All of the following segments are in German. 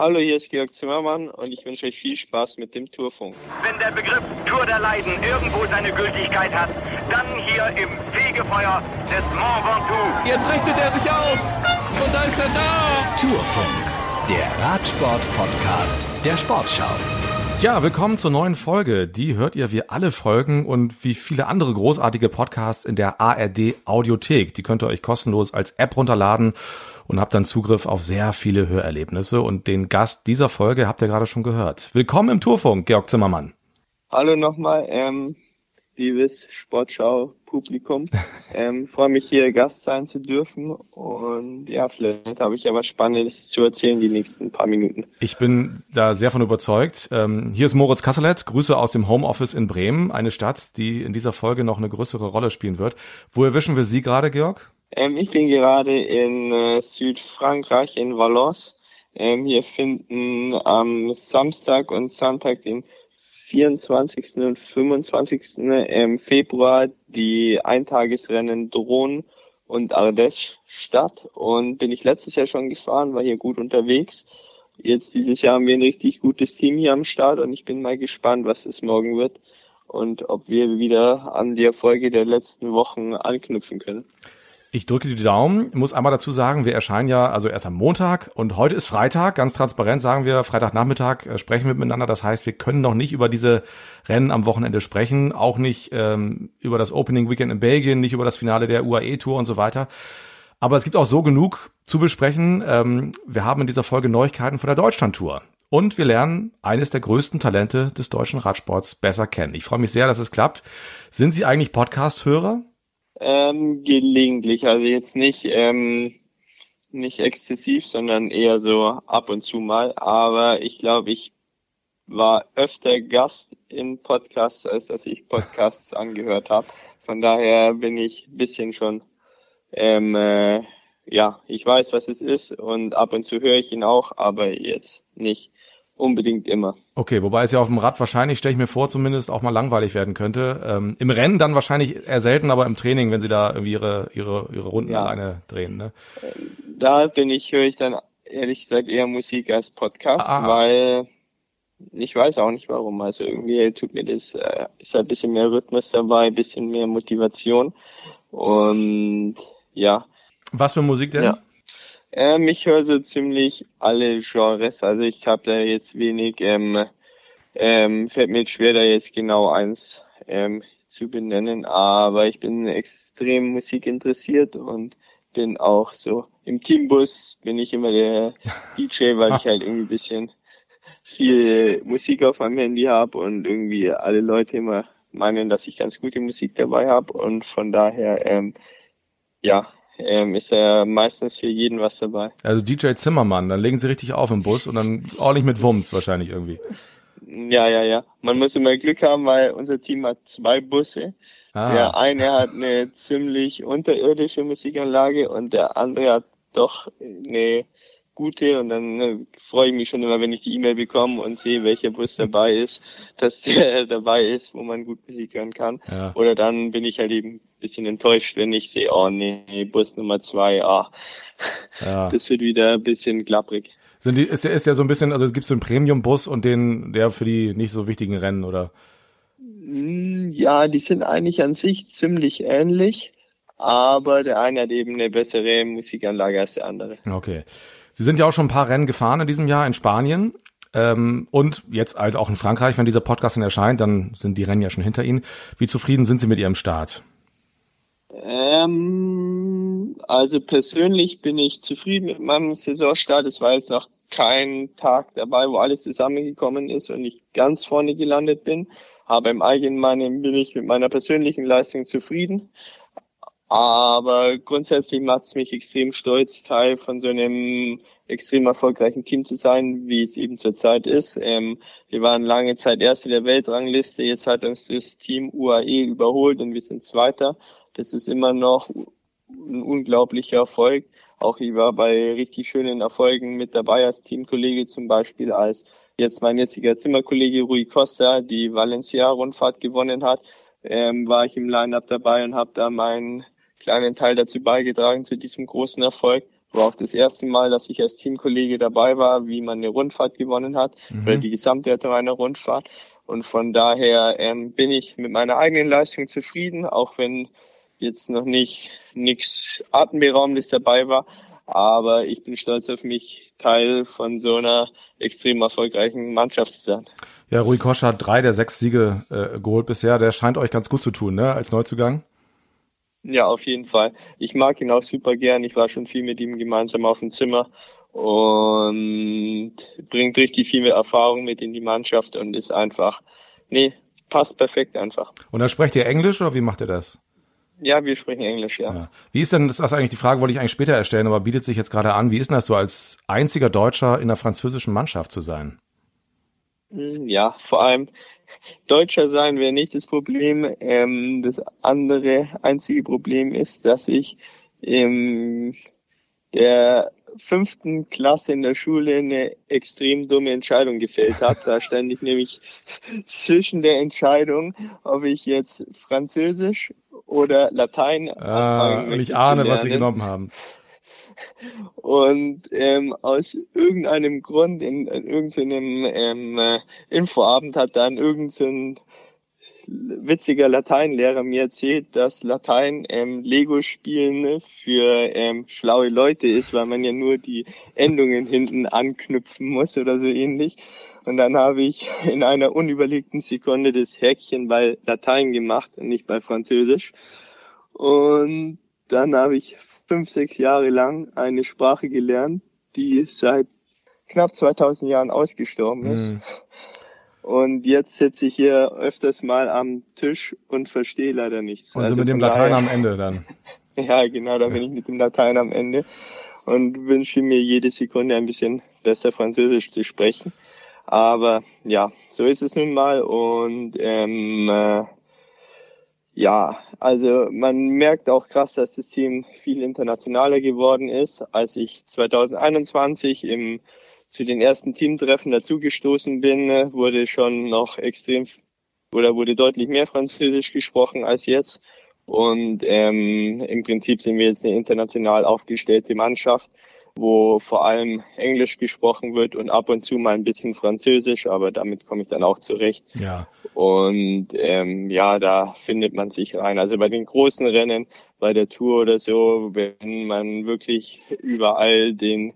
Hallo, hier ist Georg Zimmermann und ich wünsche euch viel Spaß mit dem Tourfunk. Wenn der Begriff Tour der Leiden irgendwo seine Gültigkeit hat, dann hier im Fegefeuer des Mont Ventoux. Jetzt richtet er sich auf und da ist er da. Tourfunk, der Radsport-Podcast der Sportschau. Ja, willkommen zur neuen Folge. Die hört ihr wie alle Folgen und wie viele andere großartige Podcasts in der ARD Audiothek. Die könnt ihr euch kostenlos als App runterladen und habt dann Zugriff auf sehr viele Hörerlebnisse. Und den Gast dieser Folge habt ihr gerade schon gehört. Willkommen im Tourfunk, Georg Zimmermann. Hallo nochmal, ähm, liebes Sportschau-Publikum. ähm, freue mich hier Gast sein zu dürfen und ja, vielleicht habe ich ja was Spannendes zu erzählen die nächsten paar Minuten. Ich bin da sehr von überzeugt. Ähm, hier ist Moritz Kasselet, Grüße aus dem Homeoffice in Bremen, eine Stadt, die in dieser Folge noch eine größere Rolle spielen wird. Wo erwischen wir Sie gerade, Georg? Ähm, ich bin gerade in äh, Südfrankreich, in Valence. Ähm, hier finden am Samstag und Sonntag, den 24. und 25. Ähm, Februar, die Eintagesrennen Drohnen und Ardèche statt. Und bin ich letztes Jahr schon gefahren, war hier gut unterwegs. Jetzt dieses Jahr haben wir ein richtig gutes Team hier am Start und ich bin mal gespannt, was es morgen wird und ob wir wieder an die Erfolge der letzten Wochen anknüpfen können. Ich drücke die Daumen, muss einmal dazu sagen, wir erscheinen ja also erst am Montag und heute ist Freitag, ganz transparent sagen wir, Freitagnachmittag äh, sprechen wir miteinander. Das heißt, wir können noch nicht über diese Rennen am Wochenende sprechen, auch nicht ähm, über das Opening Weekend in Belgien, nicht über das Finale der UAE Tour und so weiter. Aber es gibt auch so genug zu besprechen. Ähm, wir haben in dieser Folge Neuigkeiten von der Deutschland Tour. Und wir lernen eines der größten Talente des deutschen Radsports besser kennen. Ich freue mich sehr, dass es klappt. Sind Sie eigentlich Podcast-Hörer? Ähm, gelegentlich, also jetzt nicht, ähm, nicht exzessiv, sondern eher so ab und zu mal. Aber ich glaube, ich war öfter Gast in Podcasts, als dass ich Podcasts angehört habe. Von daher bin ich bisschen schon, ähm, äh, ja, ich weiß, was es ist und ab und zu höre ich ihn auch, aber jetzt nicht unbedingt immer. Okay, wobei es ja auf dem Rad wahrscheinlich, stelle ich mir vor, zumindest auch mal langweilig werden könnte. Ähm, Im Rennen dann wahrscheinlich eher selten, aber im Training, wenn sie da irgendwie ihre, ihre, ihre Runden ja. alleine drehen. Ne? Da bin ich, höre ich dann ehrlich gesagt eher Musik als Podcast, ah. weil ich weiß auch nicht warum. Also irgendwie tut mir das, äh, ist ein bisschen mehr Rhythmus dabei, ein bisschen mehr Motivation. Und ja. Was für Musik denn? Ja. Ähm, ich höre so ziemlich alle Genres. Also ich habe da jetzt wenig, ähm, ähm, fällt mir schwer, da jetzt genau eins ähm, zu benennen, aber ich bin extrem musikinteressiert und bin auch so im Teambus bin ich immer der DJ, weil ich halt irgendwie ein bisschen viel Musik auf meinem Handy habe und irgendwie alle Leute immer meinen, dass ich ganz gute Musik dabei habe und von daher ähm, ja ähm, ist ja meistens für jeden was dabei. Also DJ Zimmermann, dann legen sie richtig auf im Bus und dann ordentlich mit Wumms wahrscheinlich irgendwie. Ja, ja, ja. Man muss immer Glück haben, weil unser Team hat zwei Busse. Ah. Der eine hat eine ziemlich unterirdische Musikanlage und der andere hat doch eine gute und dann ne, freue ich mich schon immer, wenn ich die E-Mail bekomme und sehe, welcher Bus dabei ist, dass der dabei ist, wo man gut Musik hören kann. Ja. Oder dann bin ich halt eben bisschen enttäuscht, wenn ich sehe, oh nee, Bus Nummer zwei, ah, ja. das wird wieder ein bisschen klapprig. Sind die, ist ja, ist ja so ein bisschen, also es gibt so einen Premium-Bus und den, der für die nicht so wichtigen Rennen, oder? Hm, ja, die sind eigentlich an sich ziemlich ähnlich, aber der eine hat eben eine bessere Musikanlage als der andere. Okay. Sie sind ja auch schon ein paar Rennen gefahren in diesem Jahr in Spanien. Ähm, und jetzt halt auch in Frankreich, wenn dieser Podcast dann erscheint, dann sind die Rennen ja schon hinter Ihnen. Wie zufrieden sind Sie mit Ihrem Start? Ähm, also persönlich bin ich zufrieden mit meinem Saisonstart. Es war jetzt noch kein Tag dabei, wo alles zusammengekommen ist und ich ganz vorne gelandet bin. Aber im Allgemeinen bin ich mit meiner persönlichen Leistung zufrieden. Aber grundsätzlich macht es mich extrem stolz, Teil von so einem extrem erfolgreichen Team zu sein, wie es eben zurzeit ist. Ähm, wir waren lange Zeit Erste der Weltrangliste, jetzt hat uns das Team UAE überholt und wir sind Zweiter. Das ist immer noch ein unglaublicher Erfolg. Auch ich war bei richtig schönen Erfolgen mit dabei als Teamkollege, zum Beispiel als jetzt mein jetziger Zimmerkollege Rui Costa die Valencia-Rundfahrt gewonnen hat, ähm, war ich im Line-Up dabei und habe da meinen kleinen Teil dazu beigetragen zu diesem großen Erfolg. War auch das erste Mal, dass ich als Teamkollege dabei war, wie man eine Rundfahrt gewonnen hat, mhm. oder die Gesamtwertung einer Rundfahrt. Und von daher ähm, bin ich mit meiner eigenen Leistung zufrieden, auch wenn jetzt noch nicht nichts Atemberaubendes dabei war. Aber ich bin stolz auf mich, Teil von so einer extrem erfolgreichen Mannschaft zu sein. Ja, Rui Kosch hat drei der sechs Siege äh, geholt bisher. Der scheint euch ganz gut zu tun, ne, als Neuzugang. Ja, auf jeden Fall. Ich mag ihn auch super gern. Ich war schon viel mit ihm gemeinsam auf dem Zimmer und bringt richtig viel Erfahrung mit in die Mannschaft und ist einfach, nee, passt perfekt einfach. Und dann sprecht ihr Englisch oder wie macht ihr das? Ja, wir sprechen Englisch, ja. ja. Wie ist denn, das ist eigentlich die Frage, wollte ich eigentlich später erstellen, aber bietet sich jetzt gerade an, wie ist denn das so als einziger Deutscher in der französischen Mannschaft zu sein? Ja, vor allem Deutscher sein wäre nicht das Problem. Ähm, das andere einzige Problem ist, dass ich in der fünften Klasse in der Schule eine extrem dumme Entscheidung gefällt habe. Da stand ich nämlich zwischen der Entscheidung, ob ich jetzt Französisch oder Latein ah, anfangen möchte. Ich ahne, was sie genommen haben. Und ähm, aus irgendeinem Grund, in, in irgendeinem ähm, äh, Infoabend hat dann irgendein witziger Lateinlehrer mir erzählt, dass Latein ähm, Lego-Spielen für ähm, schlaue Leute ist, weil man ja nur die Endungen hinten anknüpfen muss oder so ähnlich. Und dann habe ich in einer unüberlegten Sekunde das Häkchen bei Latein gemacht und nicht bei Französisch. Und dann habe ich fünf, sechs Jahre lang eine Sprache gelernt, die seit knapp 2000 Jahren ausgestorben ist. Mhm. Und jetzt sitze ich hier öfters mal am Tisch und verstehe leider nichts. Und so also mit dem Latein am Ende dann. ja, genau, da ja. bin ich mit dem Latein am Ende und wünsche mir jede Sekunde ein bisschen besser Französisch zu sprechen. Aber ja, so ist es nun mal und ähm, äh, ja, also man merkt auch krass, dass das Team viel internationaler geworden ist. Als ich 2021 im, zu den ersten Teamtreffen dazugestoßen bin, wurde schon noch extrem oder wurde deutlich mehr Französisch gesprochen als jetzt. Und ähm, im Prinzip sind wir jetzt eine international aufgestellte Mannschaft wo vor allem Englisch gesprochen wird und ab und zu mal ein bisschen Französisch, aber damit komme ich dann auch zurecht. Ja. Und ähm, ja, da findet man sich rein. Also bei den großen Rennen, bei der Tour oder so, wenn man wirklich überall den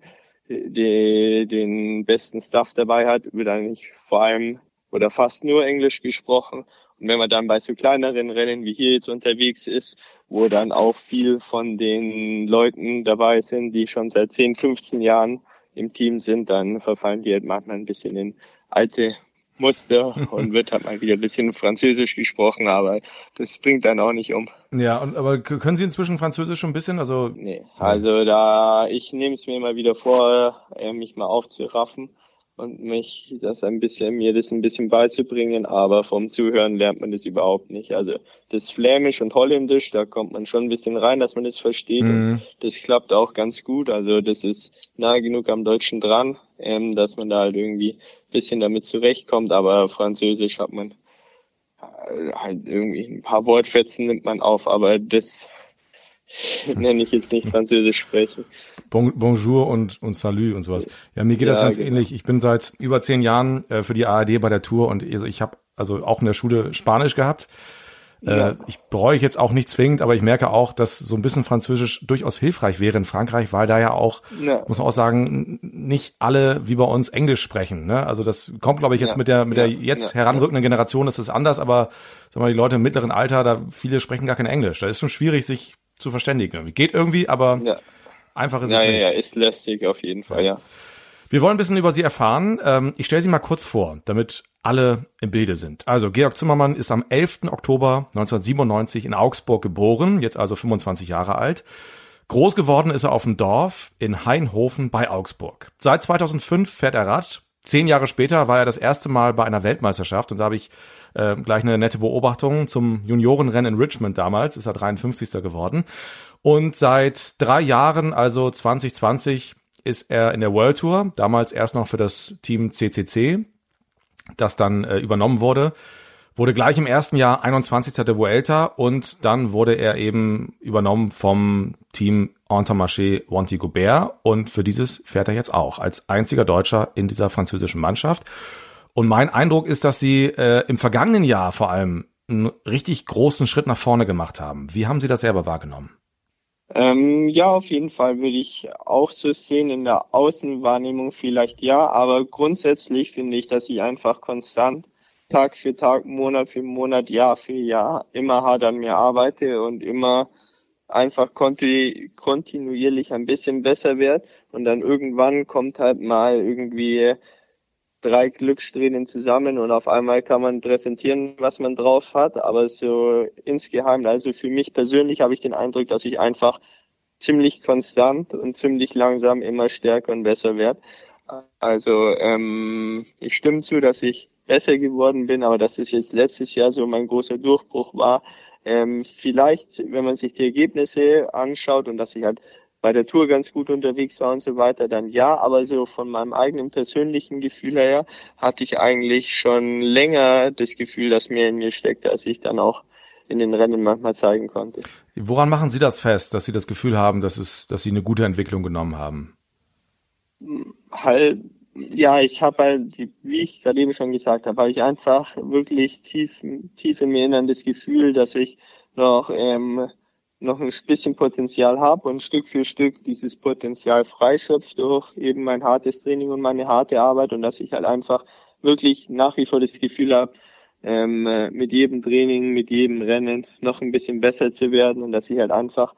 den, den besten Stuff dabei hat, wird eigentlich vor allem oder fast nur Englisch gesprochen. Und wenn man dann bei so kleineren Rennen wie hier jetzt unterwegs ist, wo dann auch viel von den Leuten dabei sind, die schon seit 10, 15 Jahren im Team sind, dann verfallen die halt manchmal ein bisschen in alte Muster und wird halt mal wieder ein bisschen Französisch gesprochen, aber das bringt dann auch nicht um. Ja, und, aber können Sie inzwischen Französisch schon ein bisschen? Also nee, also da ich nehme es mir immer wieder vor, äh, mich mal aufzuraffen und mich das ein bisschen, mir das ein bisschen beizubringen, aber vom Zuhören lernt man das überhaupt nicht. Also das Flämisch und Holländisch, da kommt man schon ein bisschen rein, dass man das versteht. Mhm. das klappt auch ganz gut. Also das ist nahe genug am Deutschen dran, ähm, dass man da halt irgendwie ein bisschen damit zurechtkommt, aber Französisch hat man äh, halt irgendwie ein paar Wortfetzen nimmt man auf, aber das nenne ich jetzt nicht Französisch sprechen. Bon, bonjour und, und Salut und sowas. Ja, mir geht ja, das ganz genau. ähnlich. Ich bin seit über zehn Jahren äh, für die ARD bei der Tour und also ich habe also auch in der Schule Spanisch gehabt. Äh, ja. Ich bereue ich jetzt auch nicht zwingend, aber ich merke auch, dass so ein bisschen Französisch durchaus hilfreich wäre in Frankreich, weil da ja auch, ja. muss man auch sagen, nicht alle wie bei uns Englisch sprechen. Ne? Also das kommt, glaube ich, jetzt ja. mit der mit der jetzt heranrückenden Generation ist es anders, aber sagen wir mal, die Leute im mittleren Alter, da viele sprechen gar kein Englisch. Da ist schon schwierig, sich zu verständigen. Geht irgendwie, aber ja. einfach ist ja, es nicht. Ja, ist lästig auf jeden Fall, ja. Wir wollen ein bisschen über Sie erfahren. Ähm, ich stelle Sie mal kurz vor, damit alle im Bilde sind. Also Georg Zimmermann ist am 11. Oktober 1997 in Augsburg geboren, jetzt also 25 Jahre alt. Groß geworden ist er auf dem Dorf in Hainhofen bei Augsburg. Seit 2005 fährt er Rad. Zehn Jahre später war er das erste Mal bei einer Weltmeisterschaft und da habe ich äh, gleich eine nette Beobachtung zum Juniorenrennen in Richmond damals, ist er 53. geworden. Und seit drei Jahren, also 2020, ist er in der World Tour, damals erst noch für das Team CCC, das dann äh, übernommen wurde. Wurde gleich im ersten Jahr 21. der Vuelta und dann wurde er eben übernommen vom Team Entermarché Wanty Gobert und für dieses fährt er jetzt auch als einziger Deutscher in dieser französischen Mannschaft. Und mein Eindruck ist, dass Sie äh, im vergangenen Jahr vor allem einen richtig großen Schritt nach vorne gemacht haben. Wie haben Sie das selber wahrgenommen? Ähm, ja, auf jeden Fall würde ich auch so sehen. In der Außenwahrnehmung vielleicht ja, aber grundsätzlich finde ich, dass ich einfach konstant Tag für Tag, Monat für Monat, Jahr für Jahr immer hart an mir arbeite und immer einfach kontinuierlich ein bisschen besser wird und dann irgendwann kommt halt mal irgendwie drei Glückssträhnen zusammen und auf einmal kann man präsentieren, was man drauf hat. Aber so insgeheim, also für mich persönlich habe ich den Eindruck, dass ich einfach ziemlich konstant und ziemlich langsam immer stärker und besser werde. Also ähm, ich stimme zu, dass ich besser geworden bin, aber dass es jetzt letztes Jahr so mein großer Durchbruch war. Ähm, vielleicht, wenn man sich die Ergebnisse anschaut und dass ich halt bei der Tour ganz gut unterwegs war und so weiter, dann ja, aber so von meinem eigenen persönlichen Gefühl her hatte ich eigentlich schon länger das Gefühl, dass mehr in mir steckt, als ich dann auch in den Rennen manchmal zeigen konnte. Woran machen Sie das fest, dass Sie das Gefühl haben, dass es, dass Sie eine gute Entwicklung genommen haben? Halt, ja, ich habe halt, wie ich gerade eben schon gesagt habe, habe ich einfach wirklich tief, tief in mir das Gefühl, dass ich noch ähm, noch ein bisschen Potenzial habe und Stück für Stück dieses Potenzial freischöpft durch eben mein hartes Training und meine harte Arbeit und dass ich halt einfach wirklich nach wie vor das Gefühl habe, ähm, mit jedem Training, mit jedem Rennen noch ein bisschen besser zu werden und dass ich halt einfach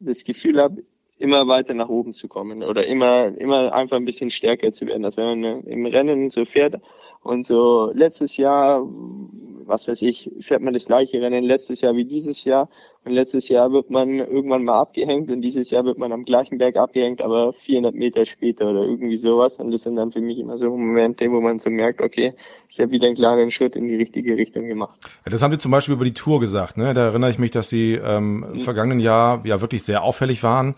das Gefühl habe, immer weiter nach oben zu kommen oder immer, immer einfach ein bisschen stärker zu werden. Dass wenn man im Rennen so fährt und so letztes Jahr was weiß ich, fährt man das gleiche Rennen letztes Jahr wie dieses Jahr und letztes Jahr wird man irgendwann mal abgehängt und dieses Jahr wird man am gleichen Berg abgehängt, aber 400 Meter später oder irgendwie sowas und das sind dann für mich immer so Momente, wo man so merkt, okay, ich habe wieder einen klaren Schritt in die richtige Richtung gemacht. Ja, das haben Sie zum Beispiel über die Tour gesagt, ne? Da erinnere ich mich, dass Sie ähm, im mhm. vergangenen Jahr ja wirklich sehr auffällig waren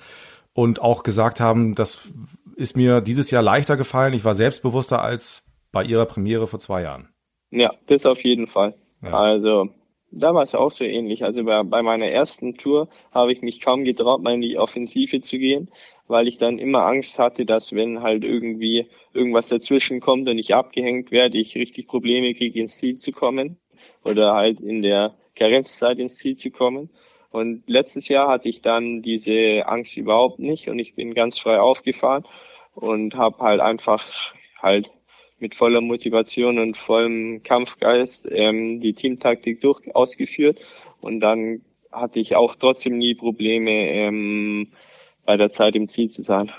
und auch gesagt haben, das ist mir dieses Jahr leichter gefallen. Ich war selbstbewusster als bei Ihrer Premiere vor zwei Jahren. Ja, das auf jeden Fall. Ja. Also da war es auch so ähnlich. Also bei, bei meiner ersten Tour habe ich mich kaum getraut, mal in die Offensive zu gehen, weil ich dann immer Angst hatte, dass wenn halt irgendwie irgendwas dazwischen kommt und ich abgehängt werde, ich richtig Probleme kriege, ins Ziel zu kommen oder halt in der Karenzzeit ins Ziel zu kommen. Und letztes Jahr hatte ich dann diese Angst überhaupt nicht und ich bin ganz frei aufgefahren und habe halt einfach halt mit voller Motivation und vollem Kampfgeist ähm, die Teamtaktik durch ausgeführt und dann hatte ich auch trotzdem nie Probleme ähm, bei der Zeit im Ziel zu sein.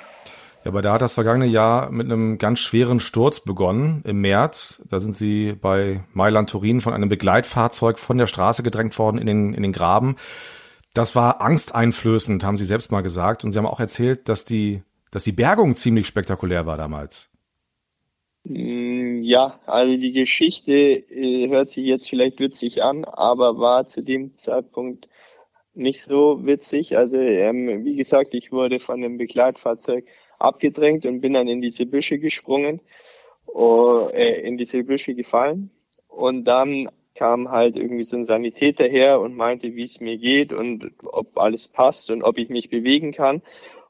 Ja, aber da hat das vergangene Jahr mit einem ganz schweren Sturz begonnen im März. Da sind sie bei Mailand Turin von einem Begleitfahrzeug von der Straße gedrängt worden in den, in den Graben. Das war angsteinflößend, haben sie selbst mal gesagt. Und sie haben auch erzählt, dass die, dass die Bergung ziemlich spektakulär war damals. Mm, ja, also die Geschichte äh, hört sich jetzt vielleicht witzig an, aber war zu dem Zeitpunkt nicht so witzig. Also ähm, wie gesagt, ich wurde von einem Begleitfahrzeug abgedrängt und bin dann in diese Büsche gesprungen, uh, äh, in diese Büsche gefallen. Und dann kam halt irgendwie so ein Sanitäter her und meinte, wie es mir geht und ob alles passt und ob ich mich bewegen kann.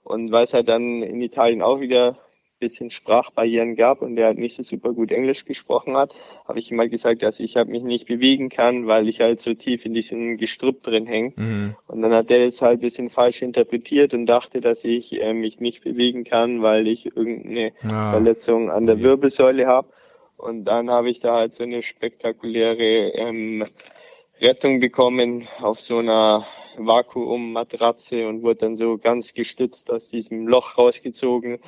Und weil es halt dann in Italien auch wieder bisschen Sprachbarrieren gab und der halt nicht so super gut Englisch gesprochen hat, habe ich immer gesagt, dass ich halt mich nicht bewegen kann, weil ich halt so tief in diesem Gestrüpp drin hänge. Mhm. Und dann hat der es halt ein bisschen falsch interpretiert und dachte, dass ich äh, mich nicht bewegen kann, weil ich irgendeine ah. Verletzung an der Wirbelsäule habe. Und dann habe ich da halt so eine spektakuläre ähm, Rettung bekommen auf so einer Vakuummatratze und wurde dann so ganz gestützt aus diesem Loch rausgezogen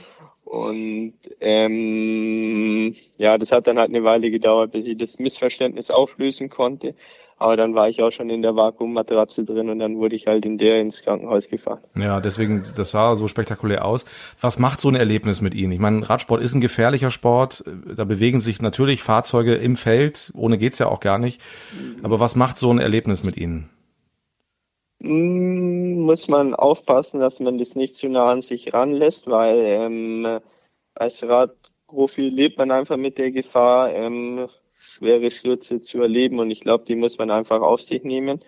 und ähm, ja, das hat dann halt eine Weile gedauert, bis ich das Missverständnis auflösen konnte. Aber dann war ich auch schon in der Vakuummatratze drin und dann wurde ich halt in der ins Krankenhaus gefahren. Ja, deswegen, das sah so spektakulär aus. Was macht so ein Erlebnis mit Ihnen? Ich meine, Radsport ist ein gefährlicher Sport. Da bewegen sich natürlich Fahrzeuge im Feld. Ohne geht's ja auch gar nicht. Aber was macht so ein Erlebnis mit Ihnen? Hm, muss man aufpassen, dass man das nicht zu nah an sich ranlässt, weil ähm, als Radprofi lebt man einfach mit der Gefahr, ähm, schwere Stürze zu erleben und ich glaube, die muss man einfach auf sich nehmen.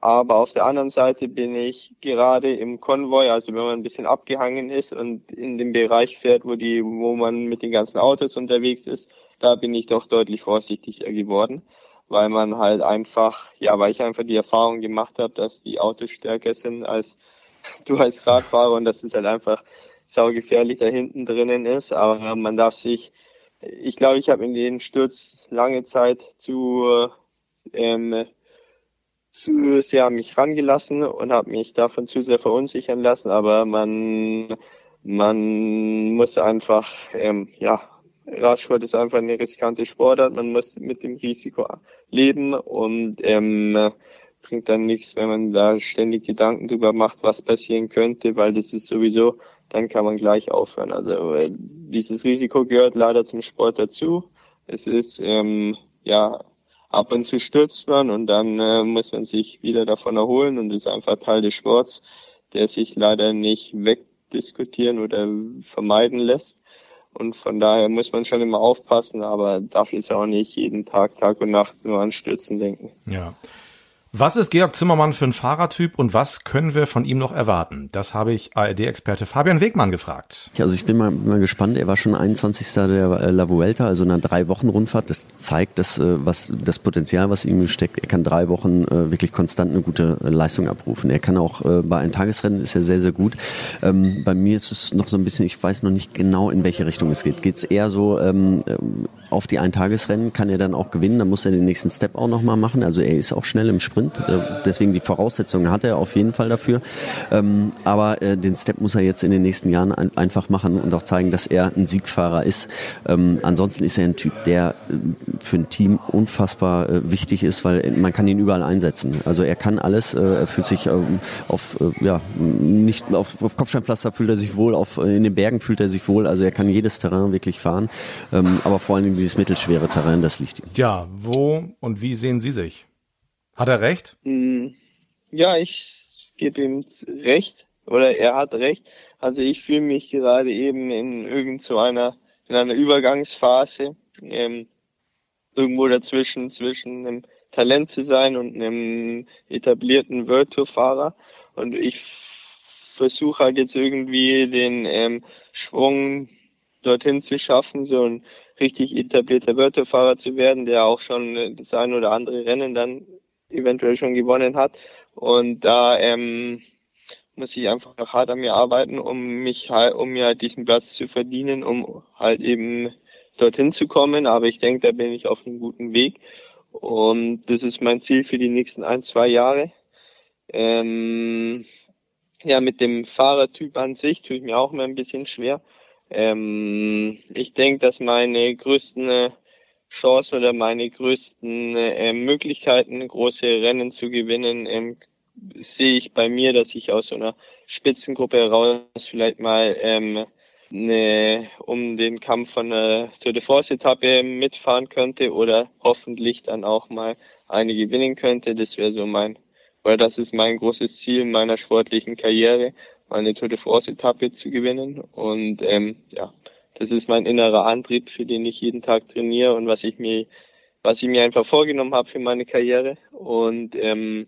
aber auf der anderen Seite bin ich gerade im Konvoi, also wenn man ein bisschen abgehangen ist und in dem Bereich fährt, wo die, wo man mit den ganzen Autos unterwegs ist, da bin ich doch deutlich vorsichtiger geworden, weil man halt einfach, ja, weil ich einfach die Erfahrung gemacht habe, dass die Autos stärker sind als du als Radfahrer und dass es halt einfach saugefährlich da hinten drinnen ist. Aber man darf sich, ich glaube, ich habe in den Sturz lange Zeit zu ähm, zu sehr an mich rangelassen und habe mich davon zu sehr verunsichern lassen, aber man, man muss einfach, ähm, ja, Radsport ist einfach eine riskante Sportart, man muss mit dem Risiko leben und ähm, bringt dann nichts, wenn man da ständig Gedanken drüber macht, was passieren könnte, weil das ist sowieso, dann kann man gleich aufhören. Also äh, dieses Risiko gehört leider zum Sport dazu. Es ist ähm, ja ab und zu stürzt man und dann äh, muss man sich wieder davon erholen und ist einfach Teil des Sports, der sich leider nicht wegdiskutieren oder vermeiden lässt. Und von daher muss man schon immer aufpassen, aber darf jetzt auch nicht jeden Tag, Tag und Nacht nur an Stürzen denken. Ja. Was ist Georg Zimmermann für ein Fahrertyp und was können wir von ihm noch erwarten? Das habe ich ARD-Experte Fabian Wegmann gefragt. Also ich bin mal, mal gespannt. Er war schon 21. der äh, La Vuelta, also einer drei Wochen Rundfahrt. Das zeigt das, äh, was das Potenzial, was in ihm steckt. Er kann drei Wochen äh, wirklich konstant eine gute Leistung abrufen. Er kann auch bei einem Tagesrennen ist er sehr sehr gut. Ähm, bei mir ist es noch so ein bisschen. Ich weiß noch nicht genau in welche Richtung es geht. Geht es eher so ähm, auf die Eintagesrennen? Kann er dann auch gewinnen? Dann muss er den nächsten Step auch noch mal machen. Also er ist auch schnell im Sprint sind. Äh, deswegen die Voraussetzungen hat er auf jeden Fall dafür. Ähm, aber äh, den Step muss er jetzt in den nächsten Jahren einfach machen und auch zeigen, dass er ein Siegfahrer ist. Ähm, ansonsten ist er ein Typ, der äh, für ein Team unfassbar wichtig ist, weil man kann ihn überall einsetzen. Also er kann alles, er fühlt sich ähm, auf, ja, nicht auf, Kopfsteinpflaster fühlt er sich wohl, auf, in den Bergen fühlt er sich wohl. Also er kann jedes Terrain wirklich fahren. aber vor allem dieses mittelschwere Terrain, das liegt ihm. Ja, wo und wie sehen Sie sich? Hat er recht? Hm, ja, ich gebe ihm recht. Oder er hat recht. Also ich fühle mich gerade eben in irgend so in einer Übergangsphase, ähm, irgendwo dazwischen, zwischen einem Talent zu sein und einem etablierten World Tour Fahrer. Und ich versuche halt jetzt irgendwie den ähm, Schwung dorthin zu schaffen, so ein richtig etablierter World Tour Fahrer zu werden, der auch schon das ein oder andere Rennen dann eventuell schon gewonnen hat. Und da ähm, muss ich einfach hart an mir arbeiten, um mich halt, um mir halt diesen Platz zu verdienen, um halt eben dorthin zu kommen. Aber ich denke, da bin ich auf einem guten Weg. Und das ist mein Ziel für die nächsten ein, zwei Jahre. Ähm, ja, mit dem Fahrertyp an sich tue ich mir auch immer ein bisschen schwer. Ähm, ich denke, dass meine größten Chance oder meine größten äh, Möglichkeiten, große Rennen zu gewinnen, ähm, sehe ich bei mir, dass ich aus so einer Spitzengruppe heraus vielleicht mal ähm, eine, um den Kampf von der Tour de France Etappe mitfahren könnte oder hoffentlich dann auch mal eine gewinnen könnte. Das wäre so mein, oder das ist mein großes Ziel meiner sportlichen Karriere, mal eine Tour de France Etappe zu gewinnen. Und ähm, ja, das ist mein innerer Antrieb, für den ich jeden Tag trainiere und was ich mir, was ich mir einfach vorgenommen habe für meine Karriere. Und ähm,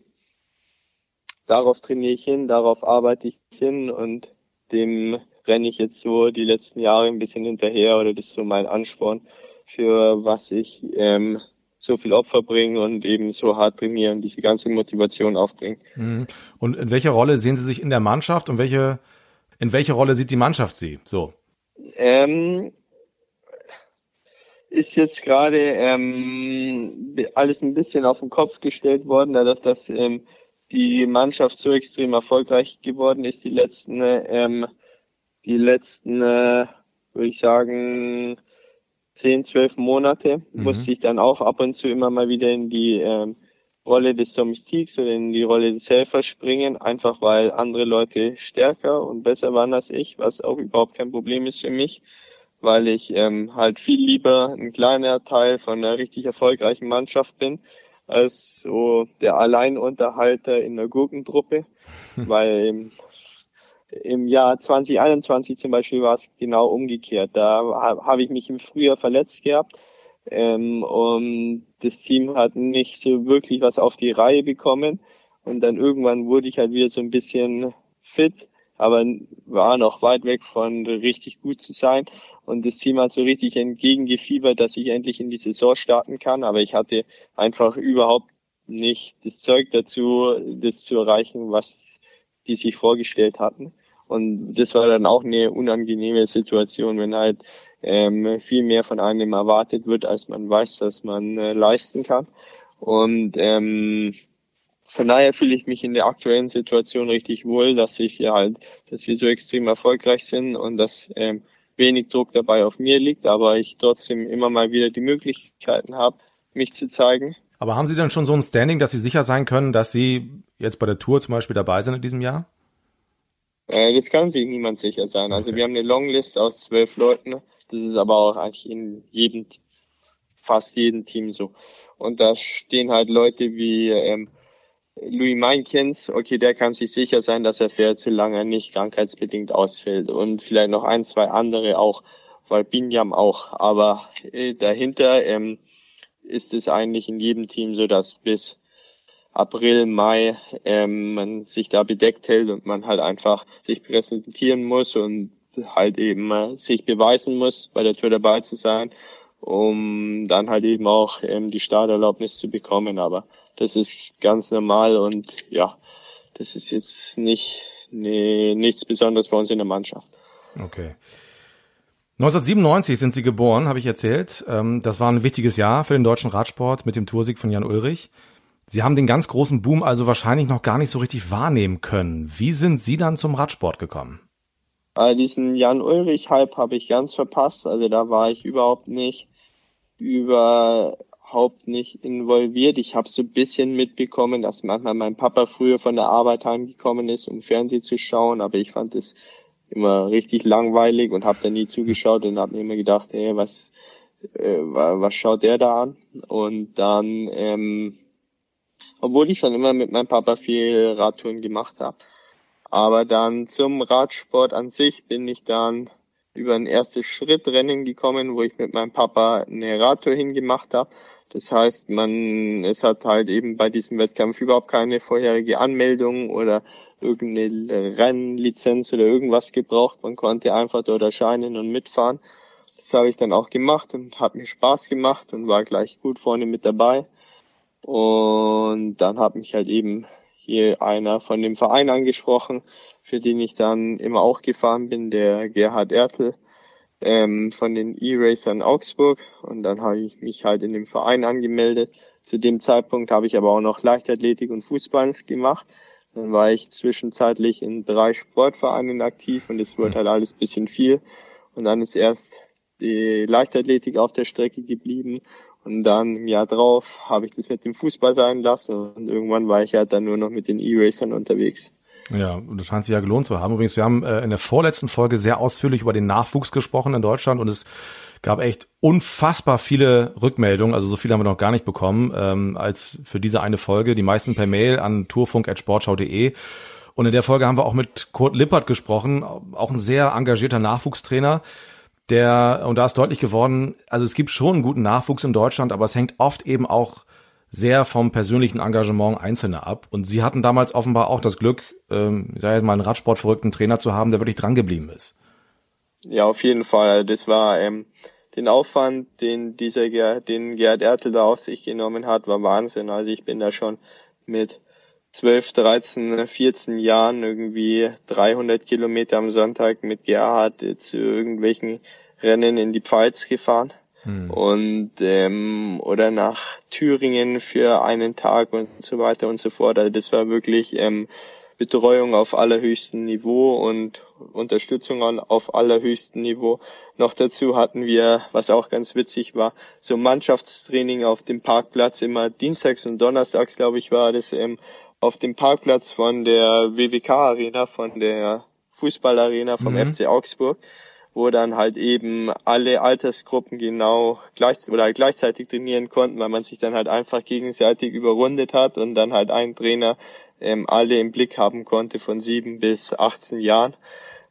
darauf trainiere ich hin, darauf arbeite ich hin und dem renne ich jetzt so die letzten Jahre ein bisschen hinterher oder das ist so mein Ansporn, für was ich ähm, so viel Opfer bringe und eben so hart trainiere und diese ganze Motivation aufbringe. Mhm. Und in welcher Rolle sehen Sie sich in der Mannschaft und welche, in welche Rolle sieht die Mannschaft Sie? So. Ähm, ist jetzt gerade ähm, alles ein bisschen auf den Kopf gestellt worden, dadurch, dass ähm, die Mannschaft so extrem erfolgreich geworden ist, die letzten, ähm, die letzten, äh, würde ich sagen, zehn, zwölf Monate, mhm. musste ich dann auch ab und zu immer mal wieder in die ähm, Rolle des Domestiks oder in die Rolle des Helfers springen, einfach weil andere Leute stärker und besser waren als ich, was auch überhaupt kein Problem ist für mich, weil ich ähm, halt viel lieber ein kleiner Teil von einer richtig erfolgreichen Mannschaft bin, als so der Alleinunterhalter in der Gurkentruppe, weil im, im Jahr 2021 zum Beispiel war es genau umgekehrt. Da habe ich mich im Frühjahr verletzt gehabt ähm, und das Team hat nicht so wirklich was auf die Reihe bekommen. Und dann irgendwann wurde ich halt wieder so ein bisschen fit, aber war noch weit weg von richtig gut zu sein. Und das Team hat so richtig entgegengefiebert, dass ich endlich in die Saison starten kann. Aber ich hatte einfach überhaupt nicht das Zeug dazu, das zu erreichen, was die sich vorgestellt hatten. Und das war dann auch eine unangenehme Situation, wenn halt ähm, viel mehr von einem erwartet wird, als man weiß, dass man äh, leisten kann. Und ähm, von daher fühle ich mich in der aktuellen Situation richtig wohl, dass ich ja halt, dass wir so extrem erfolgreich sind und dass ähm, wenig Druck dabei auf mir liegt, aber ich trotzdem immer mal wieder die Möglichkeiten habe, mich zu zeigen. Aber haben Sie denn schon so ein Standing, dass Sie sicher sein können, dass Sie jetzt bei der Tour zum Beispiel dabei sind in diesem Jahr? Äh, das kann sich niemand sicher sein. Also okay. wir haben eine Longlist aus zwölf Leuten. Das ist aber auch eigentlich in jedem, fast jedem Team so. Und da stehen halt Leute wie ähm, Louis Meinkens, okay, der kann sich sicher sein, dass er für zu lange nicht krankheitsbedingt ausfällt. Und vielleicht noch ein, zwei andere auch, weil Binyam auch. Aber äh, dahinter ähm, ist es eigentlich in jedem Team so, dass bis April, Mai ähm, man sich da bedeckt hält und man halt einfach sich präsentieren muss und halt eben äh, sich beweisen muss, bei der Tour dabei zu sein, um dann halt eben auch ähm, die Starterlaubnis zu bekommen. Aber das ist ganz normal und ja, das ist jetzt nicht nee, nichts Besonderes bei uns in der Mannschaft. Okay. 1997 sind Sie geboren, habe ich erzählt. Ähm, das war ein wichtiges Jahr für den deutschen Radsport mit dem Toursieg von Jan Ulrich. Sie haben den ganz großen Boom also wahrscheinlich noch gar nicht so richtig wahrnehmen können. Wie sind Sie dann zum Radsport gekommen? Äh, diesen Jan Ulrich-Hype habe ich ganz verpasst. Also da war ich überhaupt nicht überhaupt nicht involviert. Ich habe so ein bisschen mitbekommen, dass manchmal mein Papa früher von der Arbeit heimgekommen ist, um Fernsehen zu schauen, aber ich fand es immer richtig langweilig und habe da nie zugeschaut und habe mir immer gedacht, hey, was äh, was schaut der da an? Und dann ähm, obwohl ich schon immer mit meinem Papa viel Radtouren gemacht habe. Aber dann zum Radsport an sich bin ich dann über ein erstes Schrittrennen gekommen, wo ich mit meinem Papa eine Radtour hingemacht habe. Das heißt, man, es hat halt eben bei diesem Wettkampf überhaupt keine vorherige Anmeldung oder irgendeine Rennlizenz oder irgendwas gebraucht. Man konnte einfach dort erscheinen und mitfahren. Das habe ich dann auch gemacht und hat mir Spaß gemacht und war gleich gut vorne mit dabei. Und dann hat mich halt eben hier einer von dem Verein angesprochen, für den ich dann immer auch gefahren bin, der Gerhard Ertel ähm, von den E-Racern Augsburg. Und dann habe ich mich halt in dem Verein angemeldet. Zu dem Zeitpunkt habe ich aber auch noch Leichtathletik und Fußball gemacht. Dann war ich zwischenzeitlich in drei Sportvereinen aktiv und es wurde halt alles bisschen viel. Und dann ist erst die Leichtathletik auf der Strecke geblieben und dann im Jahr drauf habe ich das mit dem Fußball sein lassen und irgendwann war ich halt dann nur noch mit den E-Racern unterwegs. Ja, und das scheint sich ja gelohnt zu haben. Übrigens, wir haben äh, in der vorletzten Folge sehr ausführlich über den Nachwuchs gesprochen in Deutschland und es gab echt unfassbar viele Rückmeldungen, also so viele haben wir noch gar nicht bekommen, ähm, als für diese eine Folge. Die meisten per Mail an tourfunk.sportschau.de. Und in der Folge haben wir auch mit Kurt Lippert gesprochen, auch ein sehr engagierter Nachwuchstrainer der, und da ist deutlich geworden, also es gibt schon einen guten Nachwuchs in Deutschland, aber es hängt oft eben auch sehr vom persönlichen Engagement Einzelner ab. Und sie hatten damals offenbar auch das Glück, ähm, ich sage jetzt mal, einen Radsportverrückten Trainer zu haben, der wirklich drangeblieben ist. Ja, auf jeden Fall. Das war ähm, den Aufwand, den dieser den Gerhard Ertel da auf sich genommen hat, war Wahnsinn. Also ich bin da schon mit 12, 13, 14 Jahren irgendwie 300 Kilometer am Sonntag mit Gerhard zu irgendwelchen Rennen in die Pfalz gefahren hm. und ähm, oder nach Thüringen für einen Tag und so weiter und so fort. Also das war wirklich ähm, Betreuung auf allerhöchstem Niveau und Unterstützung auf allerhöchstem Niveau. Noch dazu hatten wir, was auch ganz witzig war, so Mannschaftstraining auf dem Parkplatz immer dienstags und donnerstags, glaube ich, war das ähm, auf dem Parkplatz von der WWK Arena, von der Fußballarena vom mhm. FC Augsburg, wo dann halt eben alle Altersgruppen genau gleich oder gleichzeitig trainieren konnten, weil man sich dann halt einfach gegenseitig überrundet hat und dann halt ein Trainer ähm, alle im Blick haben konnte von sieben bis 18 Jahren.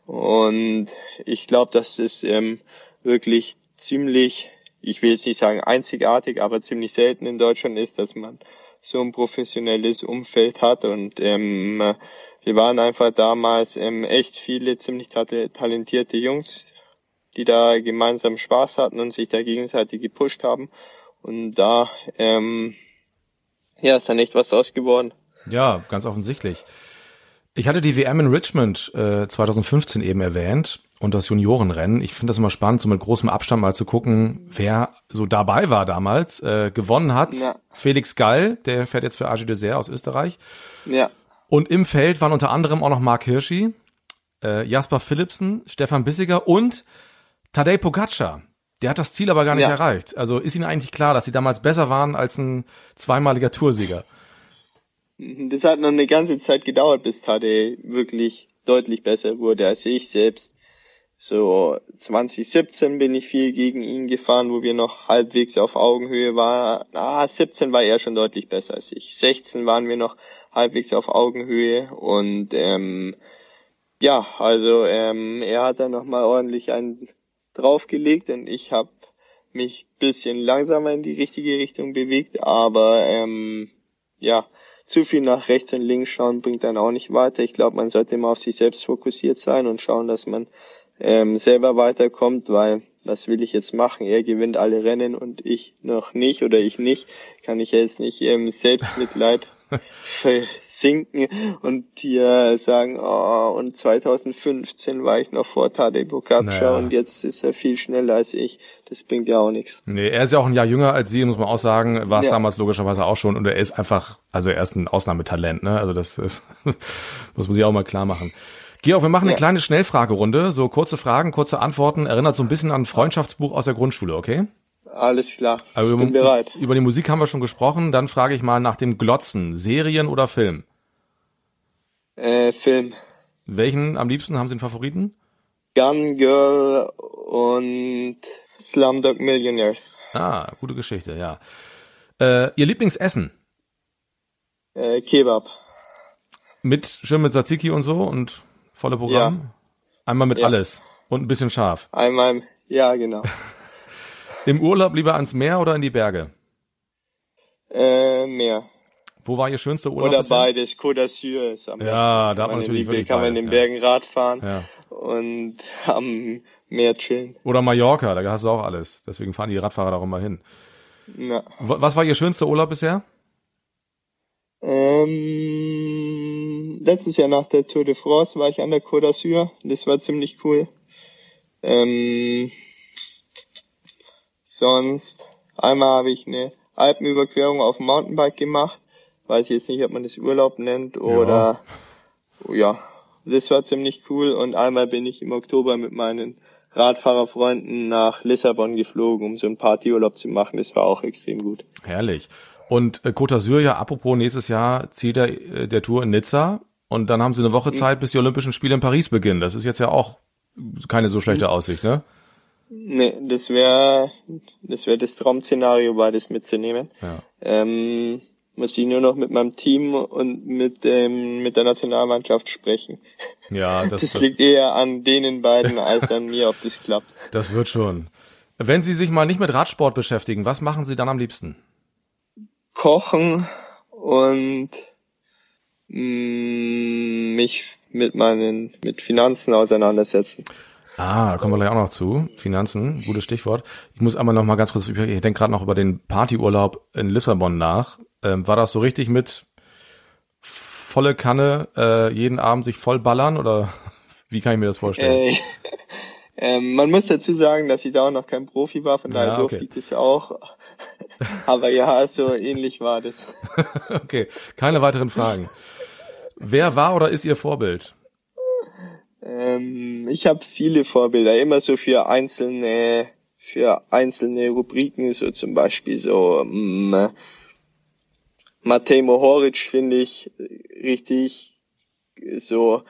Und ich glaube, dass es ähm, wirklich ziemlich, ich will jetzt nicht sagen einzigartig, aber ziemlich selten in Deutschland ist, dass man so ein professionelles Umfeld hat und ähm, wir waren einfach damals ähm, echt viele ziemlich talentierte Jungs, die da gemeinsam Spaß hatten und sich da gegenseitig gepusht haben und da ähm, ja ist dann echt was draus geworden. Ja, ganz offensichtlich. Ich hatte die WM in Richmond äh, 2015 eben erwähnt und das Juniorenrennen. Ich finde das immer spannend, so mit großem Abstand mal zu gucken, wer so dabei war damals. Äh, gewonnen hat ja. Felix Gall, der fährt jetzt für AG Dessert aus Österreich. Ja. Und im Feld waren unter anderem auch noch Mark Hirschi, äh, Jasper Philipsen, Stefan Bissiger und Tadej Pogacar. Der hat das Ziel aber gar nicht ja. erreicht. Also ist Ihnen eigentlich klar, dass Sie damals besser waren als ein zweimaliger Toursieger? Das hat noch eine ganze Zeit gedauert, bis Tade wirklich deutlich besser wurde als ich selbst. So 2017 bin ich viel gegen ihn gefahren, wo wir noch halbwegs auf Augenhöhe waren. Ah, 17 war er schon deutlich besser als ich. 16 waren wir noch halbwegs auf Augenhöhe und ähm, ja, also ähm, er hat dann nochmal ordentlich einen draufgelegt und ich habe mich bisschen langsamer in die richtige Richtung bewegt, aber ähm, ja, zu viel nach rechts und links schauen bringt dann auch nicht weiter. Ich glaube, man sollte immer auf sich selbst fokussiert sein und schauen, dass man ähm, selber weiterkommt, weil was will ich jetzt machen? Er gewinnt alle Rennen und ich noch nicht oder ich nicht. Kann ich jetzt nicht ähm, Selbstmitleid versinken und hier sagen, oh, und 2015 war ich noch vor Tadej Pogacar naja. und jetzt ist er viel schneller als ich. Das bringt ja auch nichts. Nee, er ist ja auch ein Jahr jünger als Sie, muss man auch sagen, war es ja. damals logischerweise auch schon und er ist einfach, also er ist ein Ausnahmetalent, ne? Also das ist, muss man sich auch mal klar machen. Georg, wir machen ja. eine kleine Schnellfragerunde, so kurze Fragen, kurze Antworten, erinnert so ein bisschen an ein Freundschaftsbuch aus der Grundschule, okay? Alles klar. Also ich bin über, bereit. Über die Musik haben wir schon gesprochen. Dann frage ich mal nach dem Glotzen. Serien oder Film? Äh, Film. Welchen am liebsten haben Sie einen Favoriten? Gun Girl und Slumdog Millionaires. Ah, gute Geschichte, ja. Äh, Ihr Lieblingsessen? Äh, Kebab. Mit schön mit Tzatziki und so und volle Programm? Ja. Einmal mit ja. alles und ein bisschen scharf. Einmal, ja, genau. Im Urlaub lieber ans Meer oder in die Berge? Äh, Meer. Wo war Ihr schönster Urlaub? Oder bisher? beides. Côte d'Azur ist am Ja, besten. da hat man natürlich wirklich Kann man in den Bergen Rad fahren ja. und am Meer chillen. Oder Mallorca, da hast du auch alles. Deswegen fahren die Radfahrer da auch immer hin. Na. Was war Ihr schönster Urlaub bisher? Ähm, letztes Jahr nach der Tour de France war ich an der Côte d'Azur. Das war ziemlich cool. Ähm, Sonst einmal habe ich eine Alpenüberquerung auf dem Mountainbike gemacht. Weiß ich jetzt nicht, ob man das Urlaub nennt oder ja. ja, das war ziemlich cool. Und einmal bin ich im Oktober mit meinen Radfahrerfreunden nach Lissabon geflogen, um so einen Partyurlaub zu machen. Das war auch extrem gut. Herrlich. Und äh, Côte d'Azur, ja, apropos, nächstes Jahr zieht der, äh, der Tour in Nizza und dann haben sie eine Woche mhm. Zeit, bis die Olympischen Spiele in Paris beginnen. Das ist jetzt ja auch keine so schlechte mhm. Aussicht, ne? Nee, das wäre das wäre das Traum-Szenario, beides mitzunehmen. Ja. Ähm, muss ich nur noch mit meinem Team und mit dem mit der Nationalmannschaft sprechen. Ja, das, das, das liegt eher an denen beiden als an mir, ob das klappt. Das wird schon. Wenn Sie sich mal nicht mit Radsport beschäftigen, was machen Sie dann am liebsten? Kochen und mich mit meinen mit Finanzen auseinandersetzen. Ah, da kommen wir gleich auch noch zu. Finanzen, gutes Stichwort. Ich muss einmal noch mal ganz kurz, ich denke gerade noch über den Partyurlaub in Lissabon nach. Ähm, war das so richtig mit volle Kanne äh, jeden Abend sich voll ballern oder wie kann ich mir das vorstellen? Äh, äh, man muss dazu sagen, dass ich da auch noch kein Profi war, von daher ja, okay. durfte ich das auch. Aber ja, so ähnlich war das. okay, keine weiteren Fragen. Wer war oder ist Ihr Vorbild? Ähm, ich habe viele Vorbilder, immer so für einzelne, für einzelne Rubriken, so zum Beispiel so ähm, Matej Mohoric finde ich richtig so,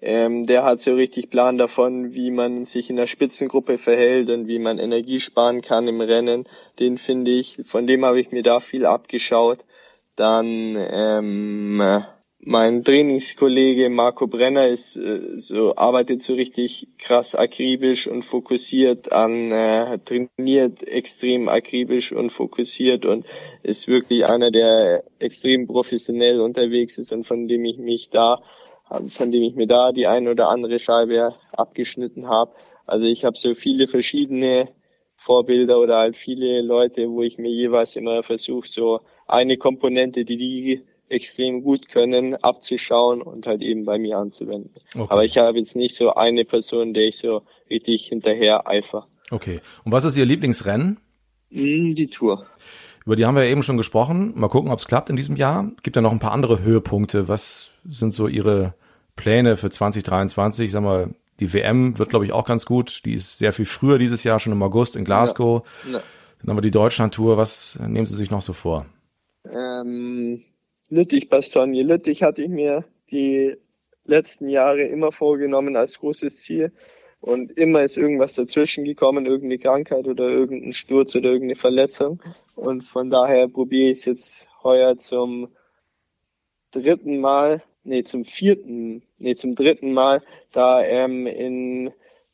ähm, der hat so richtig Plan davon, wie man sich in der Spitzengruppe verhält und wie man Energie sparen kann im Rennen. Den finde ich, von dem habe ich mir da viel abgeschaut. Dann ähm, mein Trainingskollege Marco Brenner ist äh, so arbeitet so richtig krass akribisch und fokussiert an äh, trainiert extrem akribisch und fokussiert und ist wirklich einer der extrem professionell unterwegs ist und von dem ich mich da von dem ich mir da die ein oder andere Scheibe abgeschnitten habe. Also ich habe so viele verschiedene Vorbilder oder halt viele Leute, wo ich mir jeweils immer versuche, so eine Komponente, die die extrem gut können, abzuschauen und halt eben bei mir anzuwenden. Okay. Aber ich habe jetzt nicht so eine Person, der ich so richtig hinterher eifer. Okay. Und was ist Ihr Lieblingsrennen? Mm, die Tour. Über die haben wir eben schon gesprochen. Mal gucken, ob es klappt in diesem Jahr. Gibt ja noch ein paar andere Höhepunkte. Was sind so Ihre Pläne für 2023? Sag mal, die WM wird, glaube ich, auch ganz gut. Die ist sehr viel früher dieses Jahr, schon im August in Glasgow. Ja. Ja. Dann haben wir die Deutschland-Tour. Was nehmen Sie sich noch so vor? Ähm, Lüttich-Bastogne. Lüttich hatte ich mir die letzten Jahre immer vorgenommen als großes Ziel. Und immer ist irgendwas dazwischen gekommen, irgendeine Krankheit oder irgendein Sturz oder irgendeine Verletzung. Und von daher probiere ich es jetzt heuer zum dritten Mal, nee, zum vierten, nee, zum dritten Mal, da ähm, in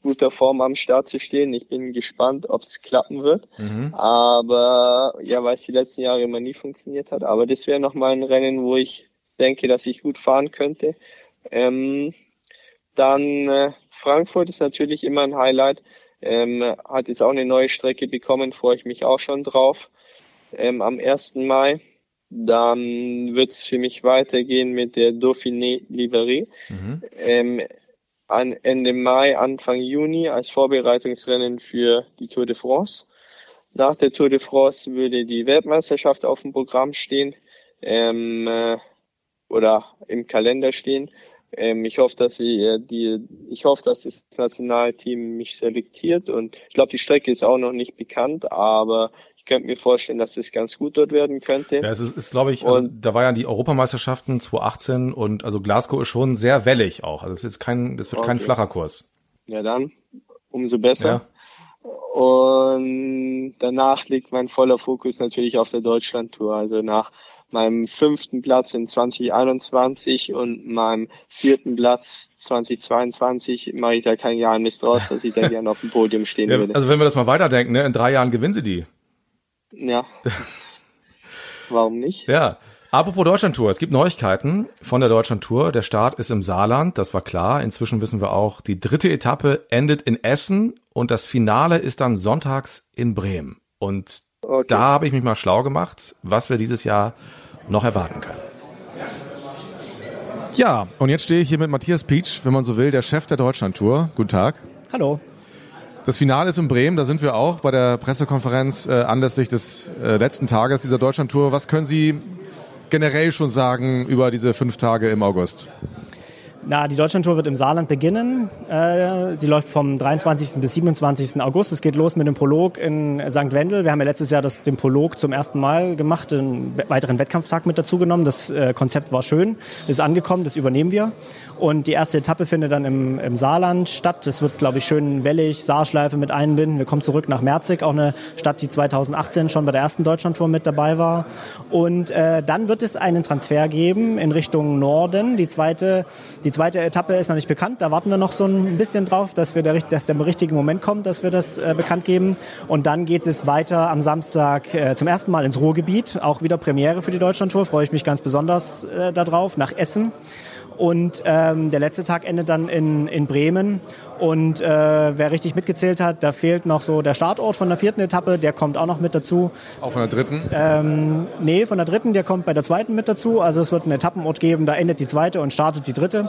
guter Form am Start zu stehen. Ich bin gespannt, ob es klappen wird. Mhm. Aber ja, weil es die letzten Jahre immer nie funktioniert hat. Aber das wäre nochmal ein Rennen, wo ich denke, dass ich gut fahren könnte. Ähm, dann äh, Frankfurt ist natürlich immer ein Highlight. Ähm, hat jetzt auch eine neue Strecke bekommen, freue ich mich auch schon drauf. Ähm, am 1. Mai. Dann wird es für mich weitergehen mit der Dauphiné Liverie. Mhm. Ähm, an Ende Mai, Anfang Juni als Vorbereitungsrennen für die Tour de France. Nach der Tour de France würde die Weltmeisterschaft auf dem Programm stehen ähm, äh, oder im Kalender stehen. Ähm, ich hoffe, dass wir äh, die, ich hoffe, dass das Nationalteam mich selektiert und ich glaube, die Strecke ist auch noch nicht bekannt, aber könnte mir vorstellen, dass das ganz gut dort werden könnte. Ja, es ist, ist glaube ich, also, da war ja die Europameisterschaften 2018 und also Glasgow ist schon sehr wellig auch. Also es ist kein, das wird okay. kein flacher Kurs. Ja, dann umso besser. Ja. Und danach liegt mein voller Fokus natürlich auf der Deutschlandtour. Also nach meinem fünften Platz in 2021 und meinem vierten Platz 2022 mache ich da kein Geheimnis draus, dass ich da gerne auf dem Podium stehen ja, würde. Also wenn wir das mal weiterdenken, ne, in drei Jahren gewinnen sie die. Ja. Warum nicht? Ja. Apropos Deutschlandtour, es gibt Neuigkeiten von der Deutschlandtour. Der Start ist im Saarland, das war klar. Inzwischen wissen wir auch, die dritte Etappe endet in Essen und das Finale ist dann sonntags in Bremen. Und okay. da habe ich mich mal schlau gemacht, was wir dieses Jahr noch erwarten können. Ja, und jetzt stehe ich hier mit Matthias Pietsch, wenn man so will, der Chef der Deutschlandtour. Guten Tag. Hallo. Das Finale ist in Bremen, da sind wir auch bei der Pressekonferenz äh, anlässlich des äh, letzten Tages dieser Deutschlandtour. Was können Sie generell schon sagen über diese fünf Tage im August? Na, die Deutschlandtour wird im Saarland beginnen. Äh, sie läuft vom 23. bis 27. August. Es geht los mit dem Prolog in St. Wendel. Wir haben ja letztes Jahr das, den Prolog zum ersten Mal gemacht, einen weiteren Wettkampftag mit dazugenommen. Das äh, Konzept war schön, ist angekommen, das übernehmen wir. Und die erste Etappe findet dann im, im Saarland statt. Das wird, glaube ich, schön wellig, Saarschleife mit einbinden. Wir kommen zurück nach Merzig, auch eine Stadt, die 2018 schon bei der ersten Deutschlandtour mit dabei war. Und äh, dann wird es einen Transfer geben in Richtung Norden. Die zweite, die zweite Etappe ist noch nicht bekannt. Da warten wir noch so ein bisschen drauf, dass, wir der, dass der richtige Moment kommt, dass wir das äh, bekannt geben. Und dann geht es weiter am Samstag äh, zum ersten Mal ins Ruhrgebiet. Auch wieder Premiere für die Deutschlandtour. Freue ich mich ganz besonders äh, darauf. Nach Essen. Und ähm, der letzte Tag endet dann in, in Bremen. Und äh, wer richtig mitgezählt hat, da fehlt noch so der Startort von der vierten Etappe, der kommt auch noch mit dazu. Auch von der dritten? Ähm, nee, von der dritten, der kommt bei der zweiten mit dazu. Also es wird einen Etappenort geben, da endet die zweite und startet die dritte.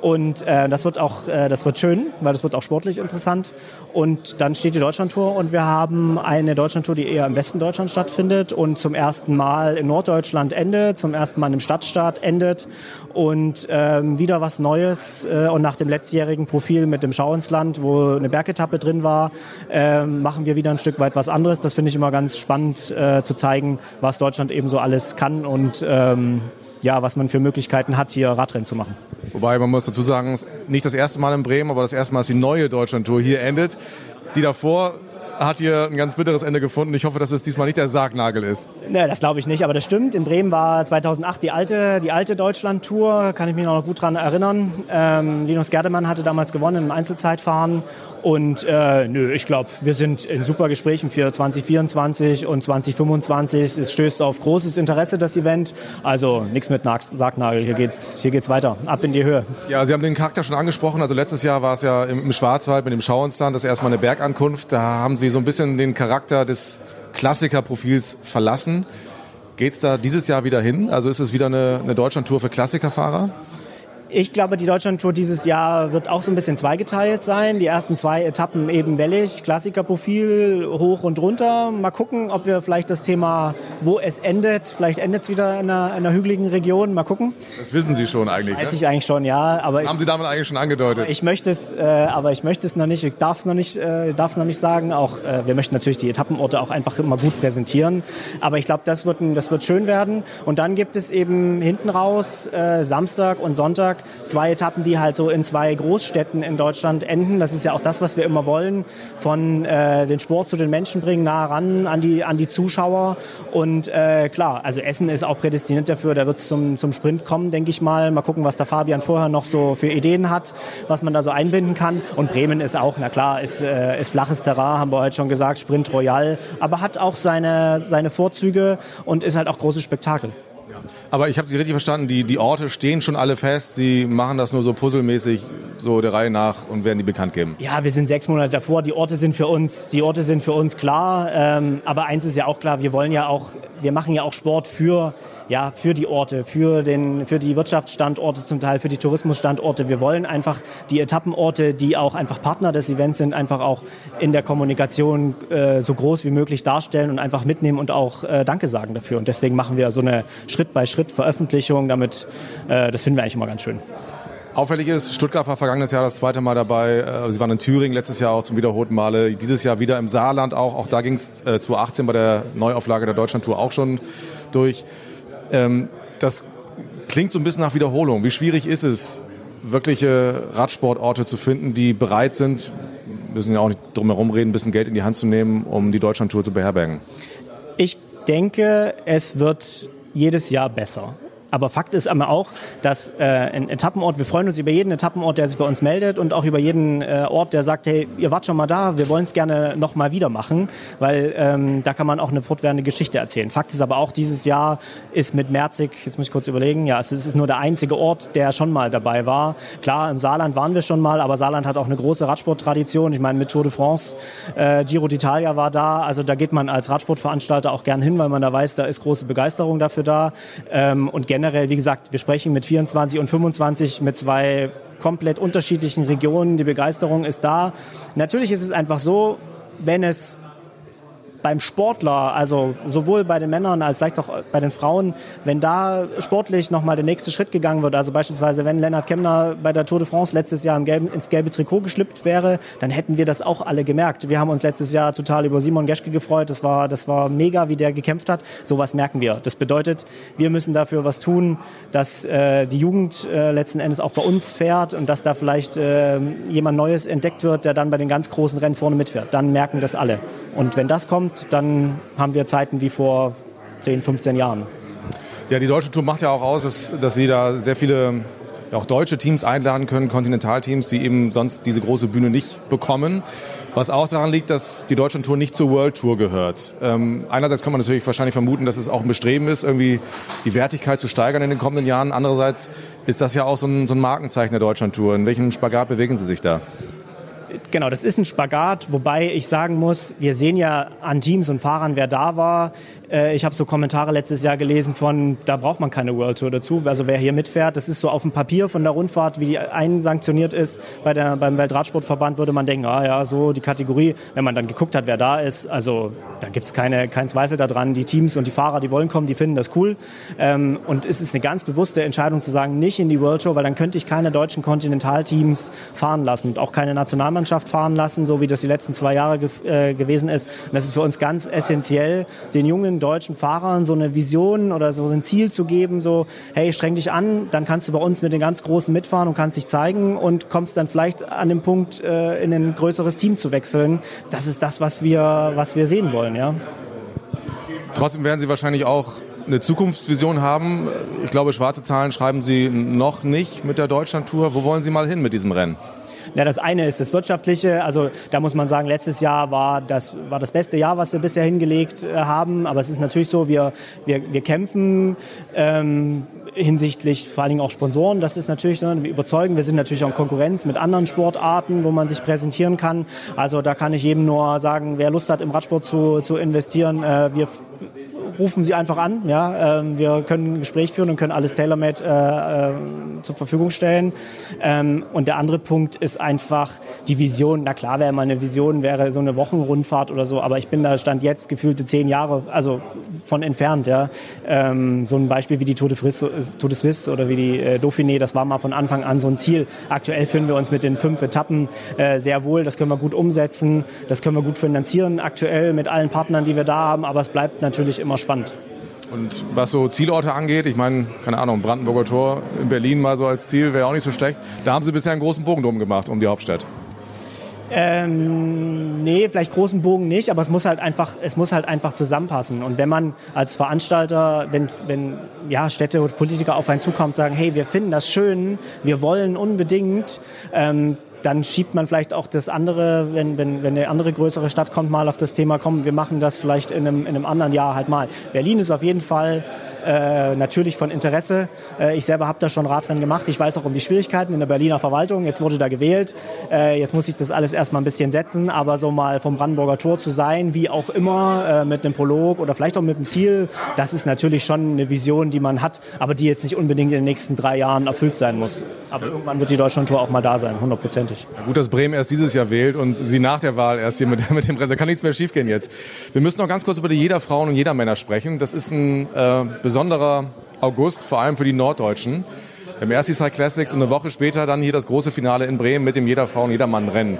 Und äh, das wird auch, äh, das wird schön, weil das wird auch sportlich interessant. Und dann steht die Deutschlandtour und wir haben eine Deutschlandtour, die eher im Westen Deutschlands stattfindet und zum ersten Mal in Norddeutschland endet, zum ersten Mal im Stadtstaat endet und ähm, wieder was Neues. Äh, und nach dem letztjährigen Profil mit dem Schau ins Land, wo eine Bergetappe drin war, äh, machen wir wieder ein Stück weit was anderes. Das finde ich immer ganz spannend äh, zu zeigen, was Deutschland eben so alles kann und ähm, ja, was man für Möglichkeiten hat, hier Radrennen zu machen. Wobei man muss dazu sagen, nicht das erste Mal in Bremen, aber das erste Mal, dass die neue Deutschlandtour hier endet. Die davor hat hier ein ganz bitteres Ende gefunden. Ich hoffe, dass es diesmal nicht der Sargnagel ist. Ne, das glaube ich nicht, aber das stimmt. In Bremen war 2008 die alte, die alte Deutschland-Tour, kann ich mich noch gut daran erinnern. Ähm, Linus Gerdemann hatte damals gewonnen im Einzelzeitfahren und äh, nö, ich glaube, wir sind in super Gesprächen für 2024 und 2025. Es stößt auf großes Interesse, das Event. Also nichts mit Sargnagel. Hier geht's, hier geht's weiter. Ab in die Höhe. Ja, Sie haben den Charakter schon angesprochen. Also letztes Jahr war es ja im, Schwarzwald mit dem Schauinsland, das ist erstmal eine Bergankunft. Da haben Sie so ein bisschen den Charakter des Klassikerprofils verlassen. Geht's da dieses Jahr wieder hin? Also ist es wieder eine, eine Deutschlandtour für Klassikerfahrer? Ich glaube, die Deutschlandtour dieses Jahr wird auch so ein bisschen zweigeteilt sein. Die ersten zwei Etappen eben wellig, Klassikerprofil hoch und runter. Mal gucken, ob wir vielleicht das Thema, wo es endet, vielleicht endet es wieder in einer, in einer, hügeligen Region. Mal gucken. Das wissen Sie schon eigentlich. Das weiß ne? ich eigentlich schon, ja. Aber Haben ich, Sie damit eigentlich schon angedeutet? Ich möchte es, äh, aber ich möchte es noch nicht. Ich darf es noch nicht, äh, darf es noch nicht sagen. Auch äh, wir möchten natürlich die Etappenorte auch einfach immer gut präsentieren. Aber ich glaube, das wird, ein, das wird schön werden. Und dann gibt es eben hinten raus äh, Samstag und Sonntag zwei Etappen, die halt so in zwei Großstädten in Deutschland enden. Das ist ja auch das, was wir immer wollen, von äh, den Sport zu den Menschen bringen, nah ran an die, an die Zuschauer. Und äh, klar, also Essen ist auch prädestiniert dafür, da wird es zum, zum Sprint kommen, denke ich mal. Mal gucken, was der Fabian vorher noch so für Ideen hat, was man da so einbinden kann. Und Bremen ist auch, na klar, ist, äh, ist flaches Terrain, haben wir heute schon gesagt, Sprint Royal, aber hat auch seine, seine Vorzüge und ist halt auch großes Spektakel. Aber ich habe Sie richtig verstanden, die, die Orte stehen schon alle fest. Sie machen das nur so puzzelmäßig, so der Reihe nach und werden die bekannt geben. Ja, wir sind sechs Monate davor. Die Orte sind für uns, die Orte sind für uns klar. Ähm, aber eins ist ja auch klar, wir wollen ja auch, wir machen ja auch Sport für ja, für die Orte, für, den, für die Wirtschaftsstandorte zum Teil, für die Tourismusstandorte. Wir wollen einfach die Etappenorte, die auch einfach Partner des Events sind, einfach auch in der Kommunikation äh, so groß wie möglich darstellen und einfach mitnehmen und auch äh, Danke sagen dafür. Und deswegen machen wir so eine Schritt-bei-Schritt-Veröffentlichung, damit, äh, das finden wir eigentlich immer ganz schön. Auffällig ist, Stuttgart war vergangenes Jahr das zweite Mal dabei. Äh, Sie waren in Thüringen letztes Jahr auch zum wiederholten Male. Dieses Jahr wieder im Saarland auch. Auch da ging es äh, 2018 bei der Neuauflage der Deutschlandtour auch schon durch. Ähm, das klingt so ein bisschen nach Wiederholung. Wie schwierig ist es, wirkliche Radsportorte zu finden, die bereit sind, müssen ja auch nicht drum herum reden, ein bisschen Geld in die Hand zu nehmen, um die Deutschlandtour zu beherbergen? Ich denke, es wird jedes Jahr besser. Aber Fakt ist aber auch, dass äh, ein Etappenort, wir freuen uns über jeden Etappenort, der sich bei uns meldet und auch über jeden äh, Ort, der sagt, hey, ihr wart schon mal da, wir wollen es gerne nochmal wieder machen, weil ähm, da kann man auch eine fortwährende Geschichte erzählen. Fakt ist aber auch, dieses Jahr ist mit Merzig, jetzt muss ich kurz überlegen, ja, also es ist nur der einzige Ort, der schon mal dabei war. Klar, im Saarland waren wir schon mal, aber Saarland hat auch eine große Radsporttradition. Ich meine, mit Tour de France, äh, Giro d'Italia war da, also da geht man als Radsportveranstalter auch gern hin, weil man da weiß, da ist große Begeisterung dafür da. Ähm, und generell, wie gesagt, wir sprechen mit 24 und 25 mit zwei komplett unterschiedlichen Regionen. Die Begeisterung ist da. Natürlich ist es einfach so, wenn es beim Sportler, also sowohl bei den Männern als vielleicht auch bei den Frauen, wenn da sportlich nochmal der nächste Schritt gegangen wird, also beispielsweise wenn Lennart Kemner bei der Tour de France letztes Jahr gelben, ins gelbe Trikot geschlüpft wäre, dann hätten wir das auch alle gemerkt. Wir haben uns letztes Jahr total über Simon Geschke gefreut. Das war, das war mega, wie der gekämpft hat. Sowas merken wir. Das bedeutet, wir müssen dafür was tun, dass äh, die Jugend äh, letzten Endes auch bei uns fährt und dass da vielleicht äh, jemand Neues entdeckt wird, der dann bei den ganz großen Rennen vorne mitfährt. Dann merken das alle. Und wenn das kommt, dann haben wir Zeiten wie vor 10, 15 Jahren. Ja, die deutsche Tour macht ja auch aus, dass, dass sie da sehr viele auch deutsche Teams einladen können, Kontinentalteams, die eben sonst diese große Bühne nicht bekommen. Was auch daran liegt, dass die Deutschlandtour nicht zur World Tour gehört. Ähm, einerseits kann man natürlich wahrscheinlich vermuten, dass es auch ein Bestreben ist, irgendwie die Wertigkeit zu steigern in den kommenden Jahren. Andererseits ist das ja auch so ein, so ein Markenzeichen der Deutschlandtour. In welchem Spagat bewegen Sie sich da? Genau, das ist ein Spagat, wobei ich sagen muss, wir sehen ja an Teams und Fahrern, wer da war. Ich habe so Kommentare letztes Jahr gelesen von, da braucht man keine World Tour dazu. Also wer hier mitfährt, das ist so auf dem Papier von der Rundfahrt, wie die einsanktioniert ist. Bei der, beim Weltradsportverband würde man denken, ah ja, so die Kategorie. Wenn man dann geguckt hat, wer da ist, also da gibt es keine, keinen Zweifel daran. Die Teams und die Fahrer, die wollen kommen, die finden das cool. Und es ist eine ganz bewusste Entscheidung zu sagen, nicht in die World Tour, weil dann könnte ich keine deutschen Kontinentalteams fahren lassen und auch keine Nationalmannschaft Mannschaft fahren lassen, so wie das die letzten zwei Jahre ge äh, gewesen ist. Und das ist für uns ganz essentiell, den jungen deutschen Fahrern so eine Vision oder so ein Ziel zu geben, so, hey, streng dich an, dann kannst du bei uns mit den ganz Großen mitfahren und kannst dich zeigen und kommst dann vielleicht an den Punkt, äh, in ein größeres Team zu wechseln. Das ist das, was wir, was wir sehen wollen, ja. Trotzdem werden Sie wahrscheinlich auch eine Zukunftsvision haben. Ich glaube, schwarze Zahlen schreiben Sie noch nicht mit der Deutschlandtour. Wo wollen Sie mal hin mit diesem Rennen? Ja, das eine ist das Wirtschaftliche. Also da muss man sagen, letztes Jahr war das, war das beste Jahr, was wir bisher hingelegt äh, haben. Aber es ist natürlich so, wir, wir, wir kämpfen ähm, hinsichtlich vor allen Dingen auch Sponsoren. Das ist natürlich, so, wir überzeugen. Wir sind natürlich auch in Konkurrenz mit anderen Sportarten, wo man sich präsentieren kann. Also da kann ich jedem nur sagen, wer Lust hat, im Radsport zu, zu investieren, äh, wir rufen Sie einfach an. Ja, ähm, wir können ein Gespräch führen und können alles tailor-made äh, äh, zur Verfügung stellen. Ähm, und der andere Punkt ist einfach die Vision. Na klar, wäre mal eine Vision, wäre so eine Wochenrundfahrt oder so, aber ich bin da stand jetzt gefühlte zehn Jahre, also von entfernt. Ja, ähm, so ein Beispiel wie die Tour de, Frisse, Tour de Suisse oder wie die äh, Dauphiné, das war mal von Anfang an so ein Ziel. Aktuell fühlen wir uns mit den fünf Etappen äh, sehr wohl. Das können wir gut umsetzen, das können wir gut finanzieren aktuell mit allen Partnern, die wir da haben. Aber es bleibt natürlich immer spannend. Und was so Zielorte angeht, ich meine, keine Ahnung, Brandenburger Tor in Berlin mal so als Ziel wäre auch nicht so schlecht. Da haben Sie bisher einen großen Bogen drum gemacht um die Hauptstadt. Ähm, nee, vielleicht großen Bogen nicht, aber es muss halt einfach, es muss halt einfach zusammenpassen. Und wenn man als Veranstalter, wenn, wenn ja, Städte oder Politiker auf einen zukommen und sagen, hey, wir finden das schön, wir wollen unbedingt, ähm, dann schiebt man vielleicht auch das andere, wenn, wenn, wenn eine andere größere Stadt kommt, mal auf das Thema, komm, wir machen das vielleicht in einem, in einem anderen Jahr halt mal. Berlin ist auf jeden Fall äh, natürlich von Interesse. Äh, ich selber habe da schon Radrennen gemacht. Ich weiß auch um die Schwierigkeiten in der Berliner Verwaltung. Jetzt wurde da gewählt. Äh, jetzt muss ich das alles erstmal ein bisschen setzen. Aber so mal vom Brandenburger Tor zu sein, wie auch immer, äh, mit einem Prolog oder vielleicht auch mit einem Ziel, das ist natürlich schon eine Vision, die man hat, aber die jetzt nicht unbedingt in den nächsten drei Jahren erfüllt sein muss. Aber irgendwann wird die Deutschlandtour auch mal da sein, hundertprozentig. Gut, dass Bremen erst dieses Jahr wählt und Sie nach der Wahl erst hier mit, mit dem Rennen. Da kann nichts mehr schiefgehen jetzt. Wir müssen noch ganz kurz über die Jeder Frauen und Jeder Männer sprechen. Das ist ein äh, besonderer August, vor allem für die Norddeutschen. Im ersten Side Classics und eine Woche später dann hier das große Finale in Bremen mit dem Jeder Frauen, Jeder Mann Rennen.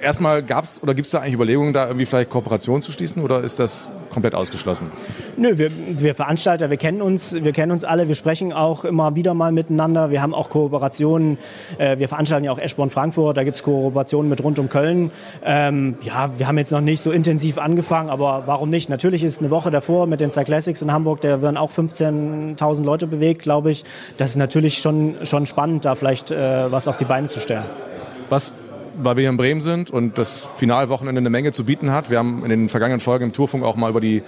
Erstmal gab es oder gibt es da eigentlich Überlegungen, da irgendwie vielleicht Kooperation zu schließen oder ist das komplett ausgeschlossen? Nö, wir, wir Veranstalter, wir kennen uns, wir kennen uns alle, wir sprechen auch immer wieder mal miteinander. Wir haben auch Kooperationen. Äh, wir veranstalten ja auch Eschborn Frankfurt, da gibt es Kooperationen mit rund um Köln. Ähm, ja, wir haben jetzt noch nicht so intensiv angefangen, aber warum nicht? Natürlich ist eine Woche davor mit den Cyclassics in Hamburg, da werden auch 15.000 Leute bewegt, glaube ich. Das ist natürlich schon, schon spannend, da vielleicht äh, was auf die Beine zu stellen. Was weil wir hier in Bremen sind und das Finalwochenende eine Menge zu bieten hat. Wir haben in den vergangenen Folgen im Tourfunk auch mal über die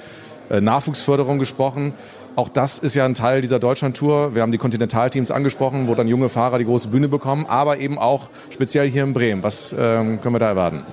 äh, Nachwuchsförderung gesprochen. Auch das ist ja ein Teil dieser Deutschlandtour. Wir haben die Kontinentalteams angesprochen, wo dann junge Fahrer die große Bühne bekommen, aber eben auch speziell hier in Bremen. Was ähm, können wir da erwarten?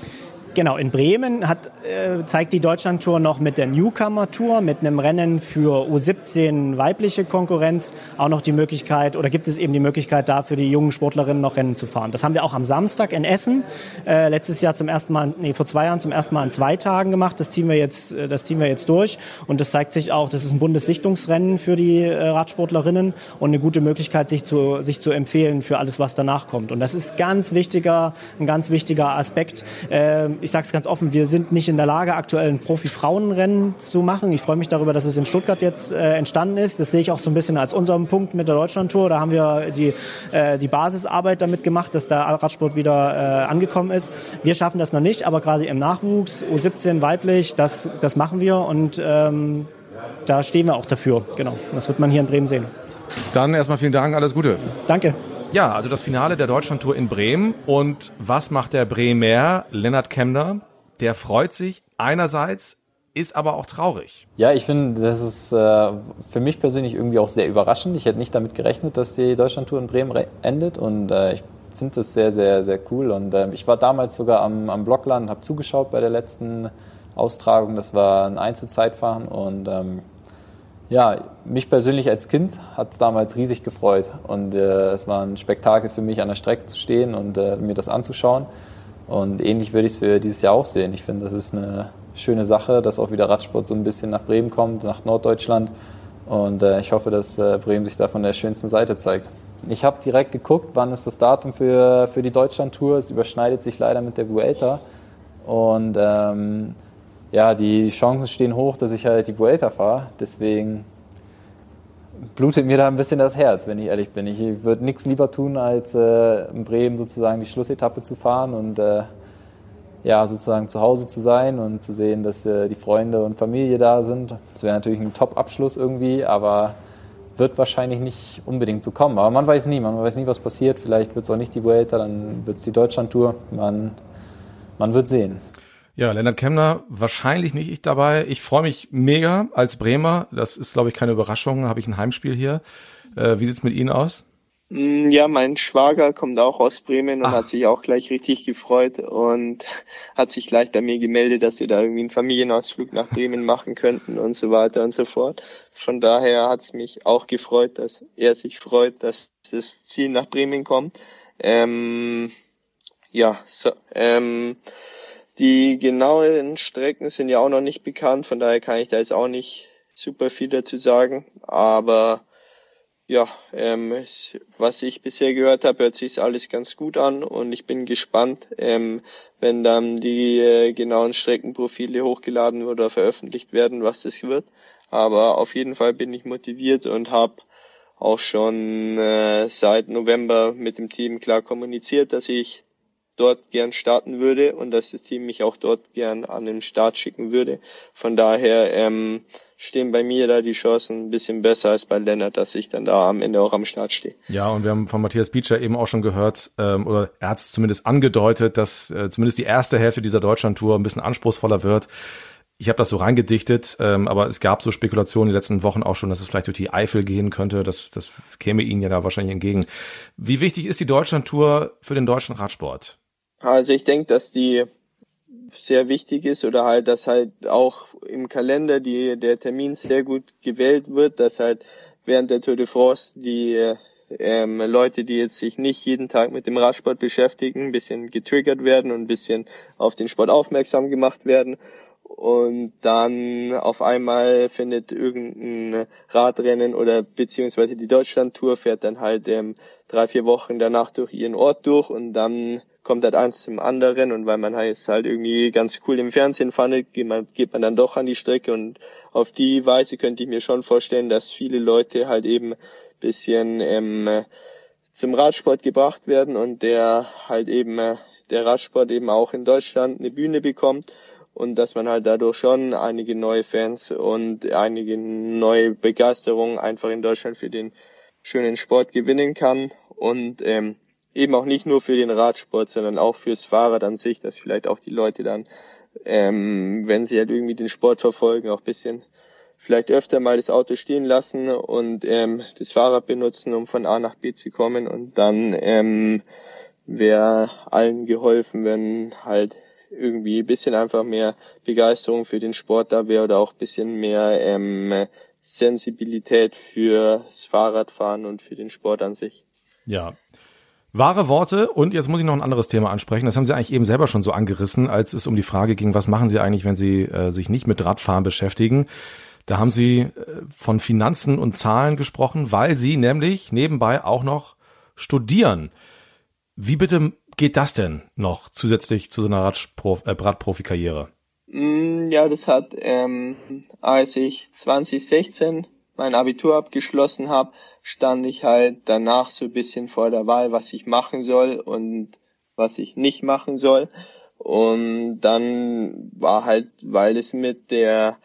Genau, in Bremen hat, äh, zeigt die Deutschlandtour noch mit der Newcomer-Tour, mit einem Rennen für U17 weibliche Konkurrenz auch noch die Möglichkeit, oder gibt es eben die Möglichkeit, da für die jungen Sportlerinnen noch Rennen zu fahren. Das haben wir auch am Samstag in Essen, äh, letztes Jahr zum ersten Mal, nee, vor zwei Jahren zum ersten Mal in zwei Tagen gemacht. Das ziehen wir jetzt, äh, das ziehen wir jetzt durch. Und das zeigt sich auch, das ist ein Bundessichtungsrennen für die äh, Radsportlerinnen und eine gute Möglichkeit, sich zu, sich zu empfehlen für alles, was danach kommt. Und das ist ganz wichtiger, ein ganz wichtiger Aspekt. Äh, ich sage es ganz offen, wir sind nicht in der Lage, aktuell ein Profi-Frauenrennen zu machen. Ich freue mich darüber, dass es in Stuttgart jetzt äh, entstanden ist. Das sehe ich auch so ein bisschen als unseren Punkt mit der Deutschlandtour. Da haben wir die, äh, die Basisarbeit damit gemacht, dass der Radsport wieder äh, angekommen ist. Wir schaffen das noch nicht, aber quasi im Nachwuchs, U17 weiblich, das, das machen wir und ähm, da stehen wir auch dafür. Genau, das wird man hier in Bremen sehen. Dann erstmal vielen Dank, alles Gute. Danke. Ja, also das Finale der Deutschlandtour in Bremen. Und was macht der Bremer, Lennart Kemner? Der freut sich einerseits, ist aber auch traurig. Ja, ich finde, das ist äh, für mich persönlich irgendwie auch sehr überraschend. Ich hätte nicht damit gerechnet, dass die Deutschlandtour in Bremen endet. Und äh, ich finde das sehr, sehr, sehr cool. Und äh, ich war damals sogar am, am Blockland, habe zugeschaut bei der letzten Austragung. Das war ein Einzelzeitfahren und ähm, ja, mich persönlich als Kind hat es damals riesig gefreut und äh, es war ein Spektakel für mich an der Strecke zu stehen und äh, mir das anzuschauen. Und ähnlich würde ich es für dieses Jahr auch sehen. Ich finde, das ist eine schöne Sache, dass auch wieder Radsport so ein bisschen nach Bremen kommt, nach Norddeutschland. Und äh, ich hoffe, dass äh, Bremen sich da von der schönsten Seite zeigt. ich habe direkt geguckt, wann ist das Datum für, für die Deutschland-Tour. Es überschneidet sich leider mit der Vuelta. Und ähm, ja, die Chancen stehen hoch, dass ich halt die Vuelta fahre. Deswegen blutet mir da ein bisschen das Herz, wenn ich ehrlich bin. Ich würde nichts lieber tun, als äh, in Bremen sozusagen die Schlussetappe zu fahren und äh, ja, sozusagen zu Hause zu sein und zu sehen, dass äh, die Freunde und Familie da sind. Das wäre natürlich ein Top-Abschluss irgendwie, aber wird wahrscheinlich nicht unbedingt so kommen. Aber man weiß nie, man weiß nie, was passiert. Vielleicht wird es auch nicht die Vuelta, dann wird es die Deutschland-Tour. Man, man wird sehen. Ja, Lennart Kemner, wahrscheinlich nicht ich dabei. Ich freue mich mega als Bremer. Das ist, glaube ich, keine Überraschung. Habe ich ein Heimspiel hier. Äh, wie sieht's mit Ihnen aus? Mm, ja, mein Schwager kommt auch aus Bremen und Ach. hat sich auch gleich richtig gefreut und hat sich gleich bei mir gemeldet, dass wir da irgendwie einen Familienausflug nach Bremen machen könnten und so weiter und so fort. Von daher hat es mich auch gefreut, dass er sich freut, dass das Ziel nach Bremen kommt. Ähm, ja, so, ähm, die genauen Strecken sind ja auch noch nicht bekannt, von daher kann ich da jetzt auch nicht super viel dazu sagen. Aber ja, ähm, was ich bisher gehört habe, hört sich alles ganz gut an und ich bin gespannt, ähm, wenn dann die äh, genauen Streckenprofile hochgeladen oder veröffentlicht werden, was das wird. Aber auf jeden Fall bin ich motiviert und habe auch schon äh, seit November mit dem Team klar kommuniziert, dass ich dort gern starten würde und dass das Team mich auch dort gern an den Start schicken würde. Von daher ähm, stehen bei mir da die Chancen ein bisschen besser als bei Lennart, dass ich dann da am Ende auch am Start stehe. Ja, und wir haben von Matthias Beecher eben auch schon gehört, ähm, oder er hat es zumindest angedeutet, dass äh, zumindest die erste Hälfte dieser Deutschlandtour ein bisschen anspruchsvoller wird. Ich habe das so reingedichtet, ähm, aber es gab so Spekulationen die letzten Wochen auch schon, dass es vielleicht durch die Eifel gehen könnte. Das, das käme Ihnen ja da wahrscheinlich entgegen. Wie wichtig ist die Deutschlandtour für den deutschen Radsport? Also ich denke, dass die sehr wichtig ist oder halt, dass halt auch im Kalender die, der Termin sehr gut gewählt wird, dass halt während der Tour de France die ähm, Leute, die jetzt sich nicht jeden Tag mit dem Radsport beschäftigen, ein bisschen getriggert werden und ein bisschen auf den Sport aufmerksam gemacht werden. Und dann auf einmal findet irgendein Radrennen oder beziehungsweise die Deutschlandtour fährt dann halt ähm, drei, vier Wochen danach durch ihren Ort durch und dann kommt halt eins zum anderen und weil man es halt irgendwie ganz cool im Fernsehen fand, geht man, geht man dann doch an die Strecke und auf die Weise könnte ich mir schon vorstellen, dass viele Leute halt eben bisschen ähm, zum Radsport gebracht werden und der halt eben äh, der Radsport eben auch in Deutschland eine Bühne bekommt und dass man halt dadurch schon einige neue Fans und einige neue Begeisterungen einfach in Deutschland für den schönen Sport gewinnen kann und ähm, eben auch nicht nur für den Radsport, sondern auch fürs Fahrrad an sich, dass vielleicht auch die Leute dann, ähm, wenn sie halt irgendwie den Sport verfolgen, auch bisschen vielleicht öfter mal das Auto stehen lassen und ähm, das Fahrrad benutzen, um von A nach B zu kommen und dann ähm, wäre allen geholfen, wenn halt irgendwie bisschen einfach mehr Begeisterung für den Sport da wäre oder auch bisschen mehr ähm, Sensibilität fürs Fahrradfahren und für den Sport an sich. Ja, Wahre Worte und jetzt muss ich noch ein anderes Thema ansprechen. Das haben Sie eigentlich eben selber schon so angerissen, als es um die Frage ging, was machen Sie eigentlich, wenn Sie äh, sich nicht mit Radfahren beschäftigen. Da haben Sie äh, von Finanzen und Zahlen gesprochen, weil Sie nämlich nebenbei auch noch studieren. Wie bitte geht das denn noch zusätzlich zu so einer Radspro äh, Radprofi-Karriere? Mm, ja, das hat, ähm, als ich 2016 mein Abitur abgeschlossen habe, stand ich halt danach so ein bisschen vor der Wahl, was ich machen soll und was ich nicht machen soll. Und dann war halt, weil es mit der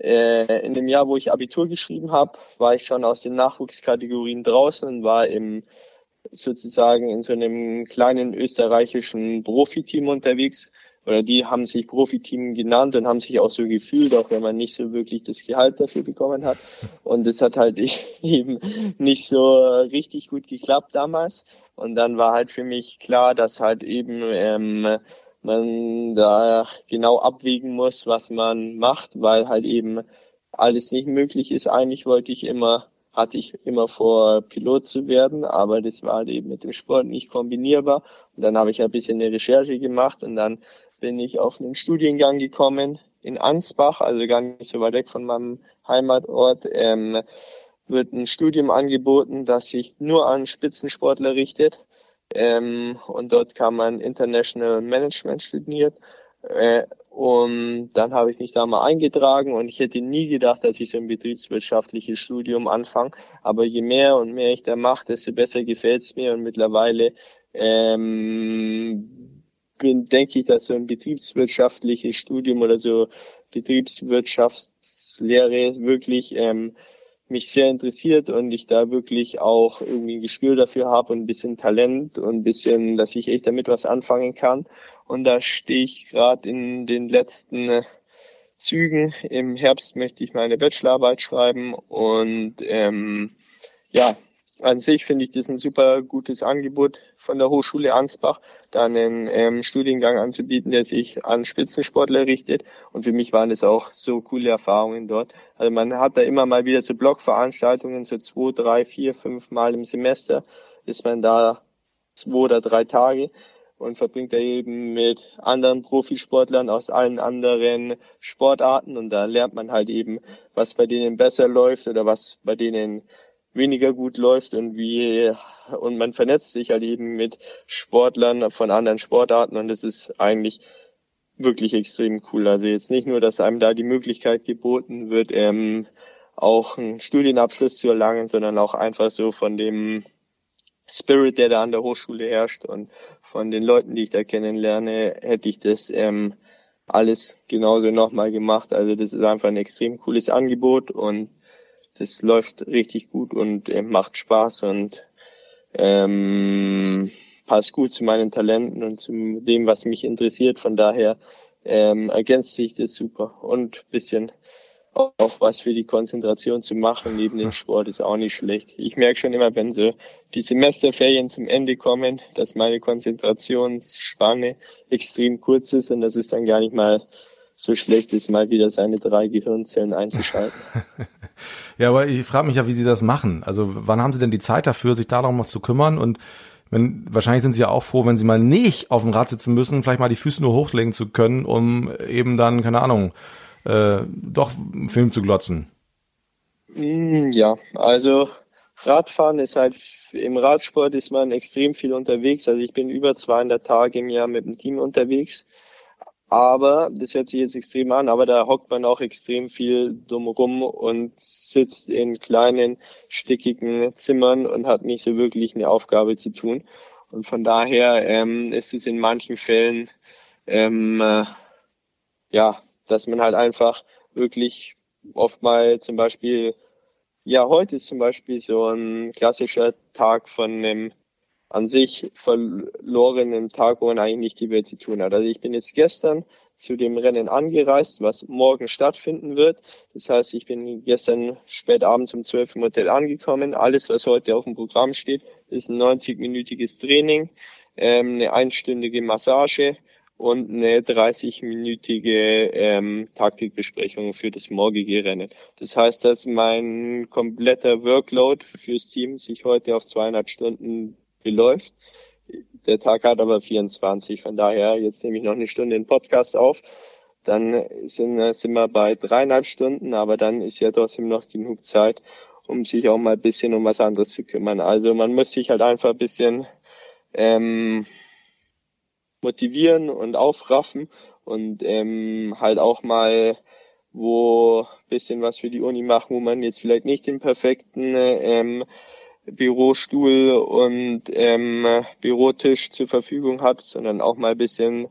äh, in dem Jahr, wo ich Abitur geschrieben habe, war ich schon aus den Nachwuchskategorien draußen und war im sozusagen in so einem kleinen österreichischen Profiteam unterwegs oder die haben sich Profiteam genannt und haben sich auch so gefühlt, auch wenn man nicht so wirklich das Gehalt dafür bekommen hat. Und das hat halt eben nicht so richtig gut geklappt damals. Und dann war halt für mich klar, dass halt eben ähm, man da genau abwägen muss, was man macht, weil halt eben alles nicht möglich ist. Eigentlich wollte ich immer, hatte ich immer vor, Pilot zu werden, aber das war halt eben mit dem Sport nicht kombinierbar. Und dann habe ich ein bisschen eine Recherche gemacht und dann bin ich auf einen Studiengang gekommen in Ansbach, also gar nicht so weit weg von meinem Heimatort, ähm, wird ein Studium angeboten, das sich nur an Spitzensportler richtet. Ähm, und dort kann man International Management studieren. Äh, und dann habe ich mich da mal eingetragen und ich hätte nie gedacht, dass ich so ein betriebswirtschaftliches Studium anfange. Aber je mehr und mehr ich da mache, desto besser gefällt es mir und mittlerweile ähm, bin, denke ich, dass so ein betriebswirtschaftliches Studium oder so Betriebswirtschaftslehre wirklich ähm, mich sehr interessiert und ich da wirklich auch irgendwie ein Gespür dafür habe und ein bisschen Talent und ein bisschen, dass ich echt damit was anfangen kann. Und da stehe ich gerade in den letzten äh, Zügen. Im Herbst möchte ich meine Bachelorarbeit schreiben und ähm, ja, an sich finde ich das ein super gutes Angebot von der Hochschule Ansbach, da einen ähm, Studiengang anzubieten, der sich an Spitzensportler richtet. Und für mich waren das auch so coole Erfahrungen dort. Also man hat da immer mal wieder so Blogveranstaltungen, so zwei, drei, vier, fünf Mal im Semester ist man da zwei oder drei Tage und verbringt da eben mit anderen Profisportlern aus allen anderen Sportarten und da lernt man halt eben, was bei denen besser läuft oder was bei denen weniger gut läuft und wie und man vernetzt sich halt eben mit Sportlern von anderen Sportarten und das ist eigentlich wirklich extrem cool. Also jetzt nicht nur, dass einem da die Möglichkeit geboten wird, ähm, auch einen Studienabschluss zu erlangen, sondern auch einfach so von dem Spirit, der da an der Hochschule herrscht und von den Leuten, die ich da kennenlerne, hätte ich das ähm, alles genauso nochmal gemacht. Also das ist einfach ein extrem cooles Angebot und das läuft richtig gut und äh, macht Spaß und ähm, passt gut zu meinen Talenten und zu dem, was mich interessiert. Von daher ähm, ergänzt sich das super und bisschen auch was für die Konzentration zu machen neben dem Sport ist auch nicht schlecht. Ich merke schon immer, wenn so die Semesterferien zum Ende kommen, dass meine Konzentrationsspanne extrem kurz ist und das ist dann gar nicht mal so schlecht ist, mal wieder seine drei Gehirnzellen einzuschalten. ja, aber ich frage mich ja, wie Sie das machen. Also wann haben Sie denn die Zeit dafür, sich darum noch zu kümmern? Und wenn, wahrscheinlich sind Sie ja auch froh, wenn Sie mal nicht auf dem Rad sitzen müssen, vielleicht mal die Füße nur hochlegen zu können, um eben dann, keine Ahnung, äh, doch einen Film zu glotzen. Mm, ja, also Radfahren ist halt, im Radsport ist man extrem viel unterwegs. Also ich bin über 200 Tage im Jahr mit dem Team unterwegs. Aber, das hört sich jetzt extrem an, aber da hockt man auch extrem viel drumherum und sitzt in kleinen, stickigen Zimmern und hat nicht so wirklich eine Aufgabe zu tun. Und von daher ähm, ist es in manchen Fällen, ähm, äh, ja, dass man halt einfach wirklich oft mal zum Beispiel, ja, heute ist zum Beispiel so ein klassischer Tag von einem an sich verlorenen Tag, eigentlich nicht die Welt zu tun hat. Also ich bin jetzt gestern zu dem Rennen angereist, was morgen stattfinden wird. Das heißt, ich bin gestern spät abends um 12 im Hotel angekommen. Alles, was heute auf dem Programm steht, ist ein 90-minütiges Training, ähm, eine einstündige Massage und eine 30-minütige ähm, Taktikbesprechung für das morgige Rennen. Das heißt, dass mein kompletter Workload fürs Team sich heute auf zweieinhalb Stunden beläuft. Der Tag hat aber 24, von daher, jetzt nehme ich noch eine Stunde den Podcast auf. Dann sind, sind wir bei dreieinhalb Stunden, aber dann ist ja trotzdem noch genug Zeit, um sich auch mal ein bisschen um was anderes zu kümmern. Also man muss sich halt einfach ein bisschen ähm, motivieren und aufraffen und ähm, halt auch mal wo bisschen was für die Uni machen, wo man jetzt vielleicht nicht den perfekten ähm, Bürostuhl und ähm, Bürotisch zur Verfügung hat, sondern auch mal ein bisschen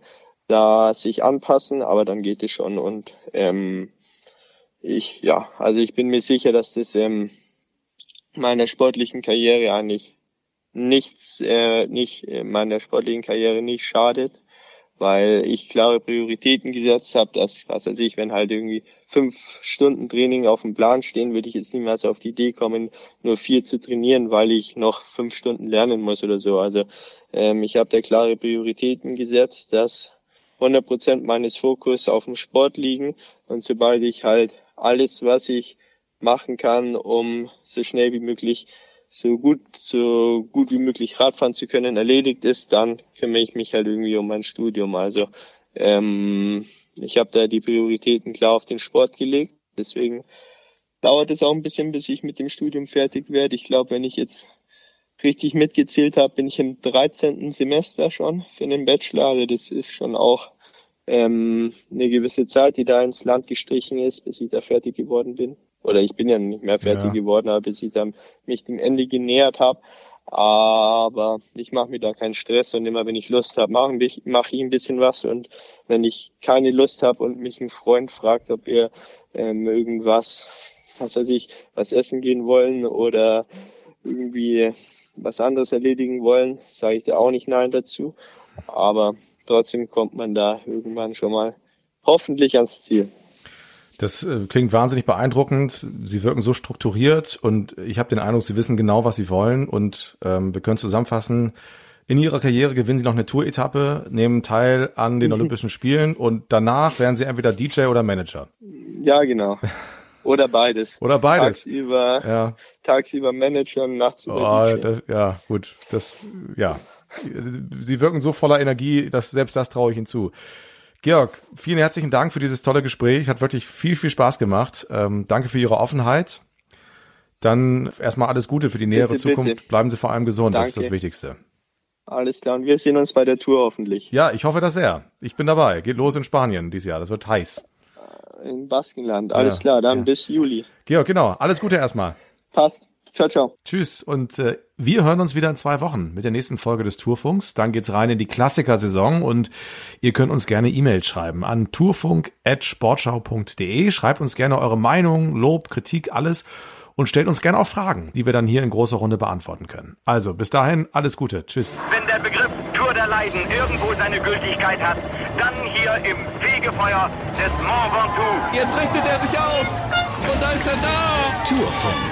da sich anpassen, aber dann geht es schon und ähm, ich, ja, also ich bin mir sicher, dass das ähm, meiner sportlichen Karriere eigentlich nichts, äh, nicht meiner sportlichen Karriere nicht schadet weil ich klare Prioritäten gesetzt habe, dass, was weiß ich, wenn halt irgendwie fünf Stunden Training auf dem Plan stehen, würde ich jetzt niemals auf die Idee kommen, nur vier zu trainieren, weil ich noch fünf Stunden lernen muss oder so. Also ähm, ich habe da klare Prioritäten gesetzt, dass 100 Prozent meines Fokus auf dem Sport liegen und sobald ich halt alles, was ich machen kann, um so schnell wie möglich so gut, so gut wie möglich Radfahren zu können, erledigt ist, dann kümmere ich mich halt irgendwie um mein Studium. Also ähm, ich habe da die Prioritäten klar auf den Sport gelegt. Deswegen dauert es auch ein bisschen, bis ich mit dem Studium fertig werde. Ich glaube, wenn ich jetzt richtig mitgezählt habe, bin ich im 13. Semester schon für den Bachelor. Also das ist schon auch ähm, eine gewisse Zeit, die da ins Land gestrichen ist, bis ich da fertig geworden bin. Oder ich bin ja nicht mehr fertig ja. geworden, aber bis ich dann mich dem Ende genähert habe. Aber ich mache mir da keinen Stress und immer wenn ich Lust habe, mache ich, mach ich ein bisschen was und wenn ich keine Lust habe und mich ein Freund fragt, ob wir ähm, irgendwas, was weiß ich, was essen gehen wollen oder irgendwie was anderes erledigen wollen, sage ich da auch nicht Nein dazu. Aber trotzdem kommt man da irgendwann schon mal hoffentlich ans Ziel. Das äh, klingt wahnsinnig beeindruckend. Sie wirken so strukturiert und ich habe den Eindruck, Sie wissen genau, was Sie wollen. Und ähm, wir können zusammenfassen, in Ihrer Karriere gewinnen Sie noch eine Tour-Etappe, nehmen teil an den Olympischen Spielen und danach werden Sie entweder DJ oder Manager. Ja, genau. Oder beides. Oder beides. Tagsüber, ja. tagsüber Manager und nachts über oh, das, Ja, gut. Das, ja. Sie wirken so voller Energie, dass selbst das traue ich Ihnen zu. Georg, vielen herzlichen Dank für dieses tolle Gespräch. Hat wirklich viel, viel Spaß gemacht. Ähm, danke für Ihre Offenheit. Dann erstmal alles Gute für die nähere bitte, Zukunft. Bitte. Bleiben Sie vor allem gesund, danke. das ist das Wichtigste. Alles klar, und wir sehen uns bei der Tour hoffentlich. Ja, ich hoffe das sehr. Ich bin dabei. Geht los in Spanien dieses Jahr. Das wird heiß in Baskenland. Alles ja, klar, dann ja. bis Juli. Georg, genau. Alles Gute erstmal. Passt. Ciao, ciao. Tschüss. Und äh, wir hören uns wieder in zwei Wochen mit der nächsten Folge des Tourfunks. Dann geht's rein in die Klassikersaison und ihr könnt uns gerne E-Mails schreiben an tourfunk.sportschau.de. Schreibt uns gerne eure Meinung, Lob, Kritik, alles und stellt uns gerne auch Fragen, die wir dann hier in großer Runde beantworten können. Also bis dahin, alles Gute. Tschüss. Wenn der Begriff Tour der Leiden irgendwo seine Gültigkeit hat, dann hier im Fegefeuer des Mont Ventoux. Jetzt richtet er sich auf und da ist er da. Tourfunk,